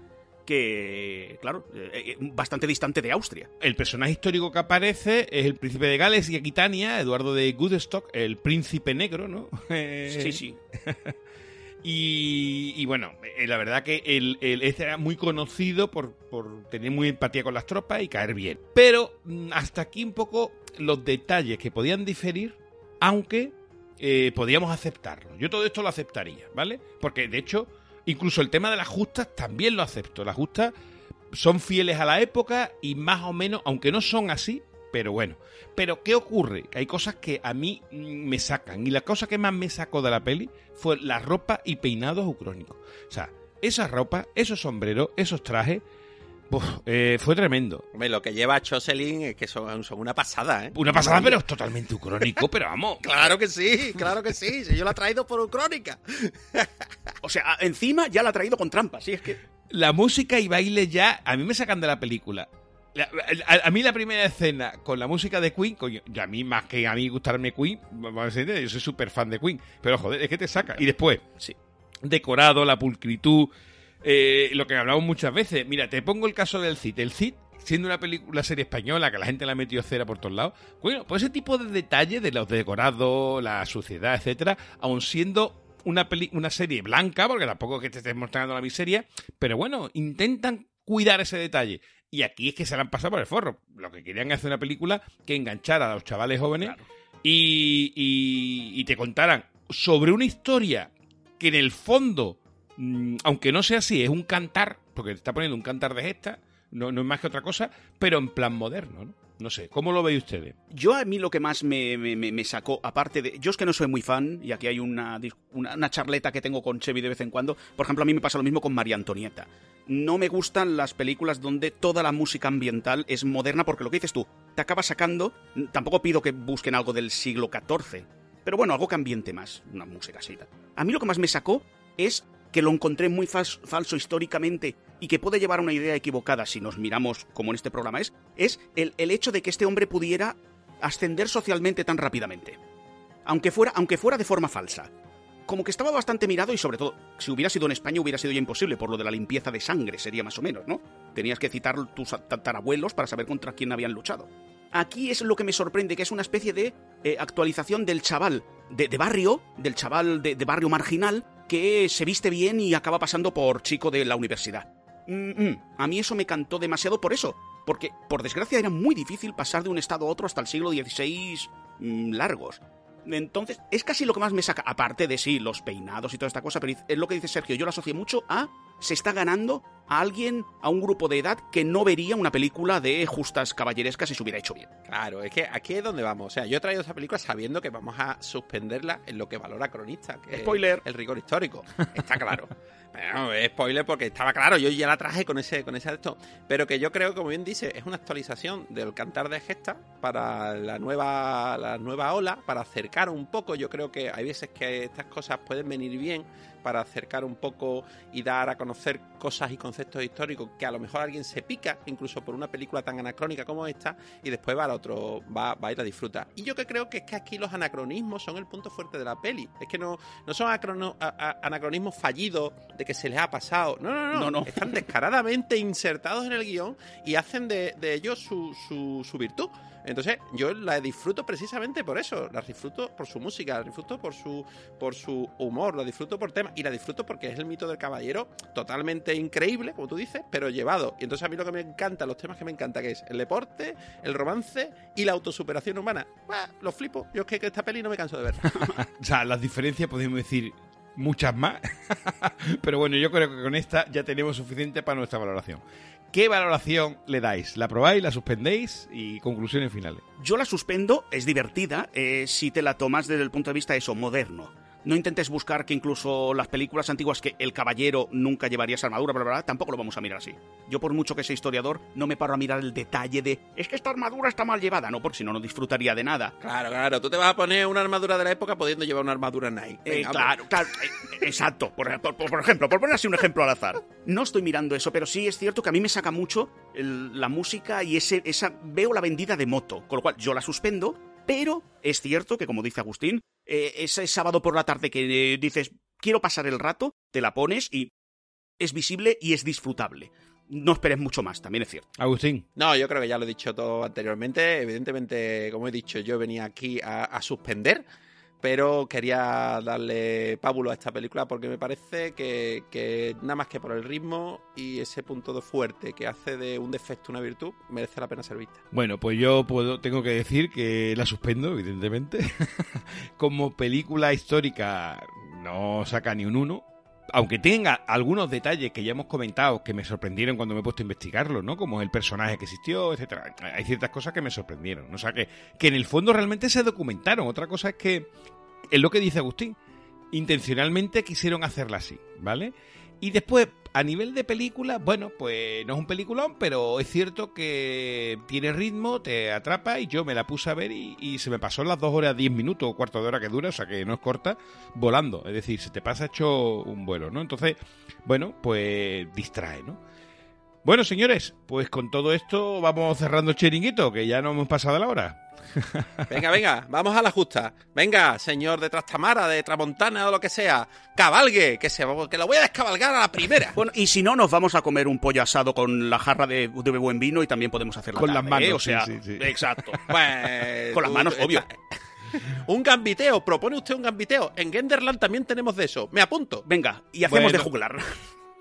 que, claro, eh, eh, bastante distante de Austria. El personaje histórico que aparece es el príncipe de Gales y Aquitania, Eduardo de Goodstock, el príncipe negro, ¿no? sí, sí. Y, bueno, eh, la verdad que el, este era muy conocido por, tener muy empatía con las tropas y caer bien. Pero mm, hasta aquí un poco los detalles que podían diferir, aunque eh, podíamos aceptarlo. Yo todo esto lo aceptaría, ¿vale? Porque de hecho, incluso el tema de las justas también lo acepto. Las justas son fieles a la época y más o menos, aunque no son así, pero bueno. Pero ¿qué ocurre? Que hay cosas que a mí me sacan. Y la cosa que más me sacó de la peli fue la ropa y peinados ucrónicos. O sea, esa ropa, esos sombreros, esos trajes, eh, fue tremendo. lo que lleva Choselin es que son, una pasada, ¿eh? Una pasada, pero es totalmente ucrónico, pero vamos. claro que sí, claro que sí. Si yo la he traído por ucrónica. o sea, encima ya la ha traído con trampas, sí, es que. La música y baile ya, a mí me sacan de la película a, mí la primera escena con la música de Queen, coño, a mí más que a mí gustarme Queen, yo soy súper fan de Queen, pero joder, es que te saca. Y después, sí, decorado, la pulcritud, eh, lo que hablamos muchas veces. Mira, te pongo el caso del Cid. El Cid, siendo una película, serie española, que la gente la ha metido cera por todos lados, bueno, pues ese tipo de detalles de los decorados, la suciedad, etcétera, aun siendo una, una serie blanca, porque tampoco es que te estés mostrando la miseria, pero bueno, intentan cuidar ese detalle. Y aquí es que se la han pasado por el forro. Lo que querían hacer una película que enganchara a los chavales jóvenes y, y, te contaran sobre una historia que en el fondo, aunque no sea así, es un cantar, porque te está poniendo un cantar de gesta, no, es más que otra cosa, pero en plan moderno, ¿no? No sé, ¿cómo lo veis ustedes? Yo a mí lo que más me, me- me- sacó, aparte de... Yo es que no soy muy fan, y aquí hay una, una, una charleta que tengo con Chevy de vez en cuando. Por ejemplo, a mí me pasa lo mismo con María Antonieta. No me gustan las películas donde toda la música ambiental es moderna, porque lo que dices tú, te acaba sacando... Tampoco pido que busquen algo del siglo XIV, pero bueno, algo que ambiente más, una música así. A mí lo que más me sacó es que lo encontré muy fals- falso históricamente y que puede llevar a una idea equivocada si nos miramos como en este programa es, es el, el hecho de que este hombre pudiera ascender socialmente tan rápidamente. Aunque fuera, aunque fuera de forma falsa. Como que estaba bastante mirado y sobre todo, si hubiera sido en España hubiera sido ya imposible por lo de la limpieza de sangre, sería más o menos, ¿no? Tenías que citar tus tatarabuelos para saber contra quién habían luchado. Aquí es lo que me sorprende, que es una especie de eh, actualización del chaval de, barrio, del chaval de barrio marginal, que se viste bien y acaba pasando por chico de la universidad. Mm, mm, A mí eso me cantó demasiado por eso, porque por desgracia era muy difícil pasar de un estado a otro hasta el siglo XVI mm, largos. Entonces, es casi lo que más me saca, aparte de sí, los peinados y toda esta cosa, pero es lo que dice Sergio, yo lo asocié mucho a se está ganando a alguien, a un grupo de edad que no vería una película de justas caballerescas si se hubiera hecho bien. Claro, es que aquí es donde vamos. O sea, yo he traído esta película sabiendo que vamos a suspenderla en lo que valora cronista. Que es Spoiler. El rigor histórico. Está claro. Bueno, es spoiler porque estaba claro. Yo ya la traje con ese, con ese esto. Pero que yo creo, como bien dice, es una actualización del cantar de gesta para la nueva, la nueva ola, para acercar un poco. Yo creo que hay veces que estas cosas pueden venir bien para acercar un poco y dar a conocer cosas y conceptos históricos que a lo mejor alguien se pica, incluso por una película tan anacrónica como esta, y después va al otro, va, va a ir a disfrutar. Y yo que creo que es que aquí los anacronismos son el punto fuerte de la peli. Es que no, no son acrono- a- a- anacronismos fallidos de que se les ha pasado. No, no, no. No, no. Están descaradamente insertados en el guion y hacen de, de ellos su, su, su virtud. Entonces, yo la disfruto precisamente por eso. La disfruto por su música, la disfruto por su, por su humor, la disfruto por temas y la disfruto porque es el mito del caballero totalmente increíble, como tú dices, pero llevado. Y entonces a mí lo que me encanta, los temas que me encanta, que es el deporte, el romance y la autosuperación humana. Bah, los flipo. Yo es que, que esta peli no me canso de ver. O sea, las diferencias podemos decir muchas más. Pero bueno, yo creo que con esta ya tenemos suficiente para nuestra valoración. ¿Qué valoración le dais? ¿La probáis, la suspendéis y conclusiones finales? Yo la suspendo, es divertida, eh, si te la tomas desde el punto de vista eso, moderno. No intentes buscar que incluso las películas antiguas que el caballero nunca llevaría esa armadura, bla, bla, bla, tampoco lo vamos a mirar así. Yo por mucho que sea historiador, no me paro a mirar el detalle de es que esta armadura está mal llevada, no, porque si no, no disfrutaría de nada. Claro, claro. Tú te vas a poner una armadura de la época pudiendo llevar una armadura Nike. Eh, Venga, claro, claro, eh, exacto. Por, por- por ejemplo, por poner así un ejemplo al azar. No estoy mirando eso, pero sí es cierto que a mí me saca mucho el- la música y ese, esa veo la vendida de moto, con lo cual yo la suspendo, pero es cierto que como dice Agustín, eh, ese sábado por la tarde que eh, dices quiero pasar el rato, te la pones y es visible y es disfrutable. No esperes mucho más, también es cierto. Agustín. No, yo creo que ya lo he dicho todo anteriormente. Evidentemente, como he dicho, yo venía aquí a, a suspender, pero quería darle pábulo a esta película porque me parece que, nada más que por el ritmo y ese punto de fuerte que hace de un defecto una virtud, merece la pena ser vista. Bueno, pues yo puedo, tengo que decir que la suspendo, evidentemente. Como película histórica no saca ni un uno. Aunque tenga algunos detalles que ya hemos comentado que me sorprendieron cuando me he puesto a investigarlo, ¿no? Como el personaje que existió, etcétera. Hay ciertas cosas que me sorprendieron. ¿no? O sea, que, que en el fondo realmente se documentaron. Otra cosa es que es lo que dice Agustín. Intencionalmente quisieron hacerla así, ¿vale? Y después, a nivel de película, bueno, pues no es un peliculón, pero es cierto que tiene ritmo, te atrapa y yo me la puse a ver y, y se me pasó las dos horas, diez minutos o cuarto de hora que dura, o sea que no es corta, volando. Es decir, se te pasa hecho un vuelo, ¿no? Entonces, bueno, pues distrae, ¿no? Bueno, señores, pues con todo esto vamos cerrando el chiringuito, que ya no hemos pasado la hora. Venga, venga, vamos a la justa. Venga, señor de Trastamara, de Tramontana o lo que sea, cabalgue, que, se, que lo voy a descabalgar a la primera. Bueno, y si no, nos vamos a comer un pollo asado con la jarra de, de buen vino y también podemos hacer la Con las tarde, manos, ¿eh? O sí, sea, sí, sí. exacto. Pues, Con las tú- manos, está- obvio. Un gambiteo, propone usted un gambiteo. En Genderland también tenemos de eso. Me apunto. Venga, y hacemos Bueno. de juglar.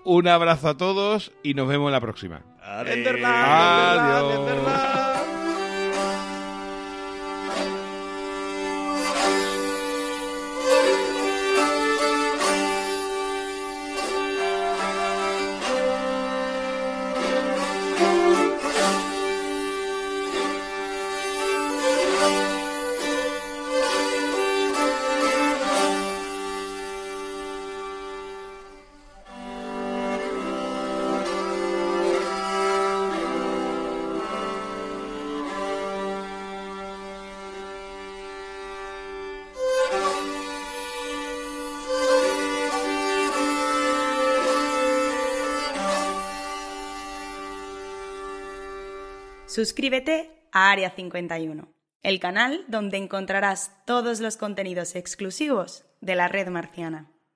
Un abrazo a todos y nos vemos la próxima. Adiós. Genderland, Genderland. Suscríbete a Área 51, el canal donde encontrarás todos los contenidos exclusivos de la red marciana.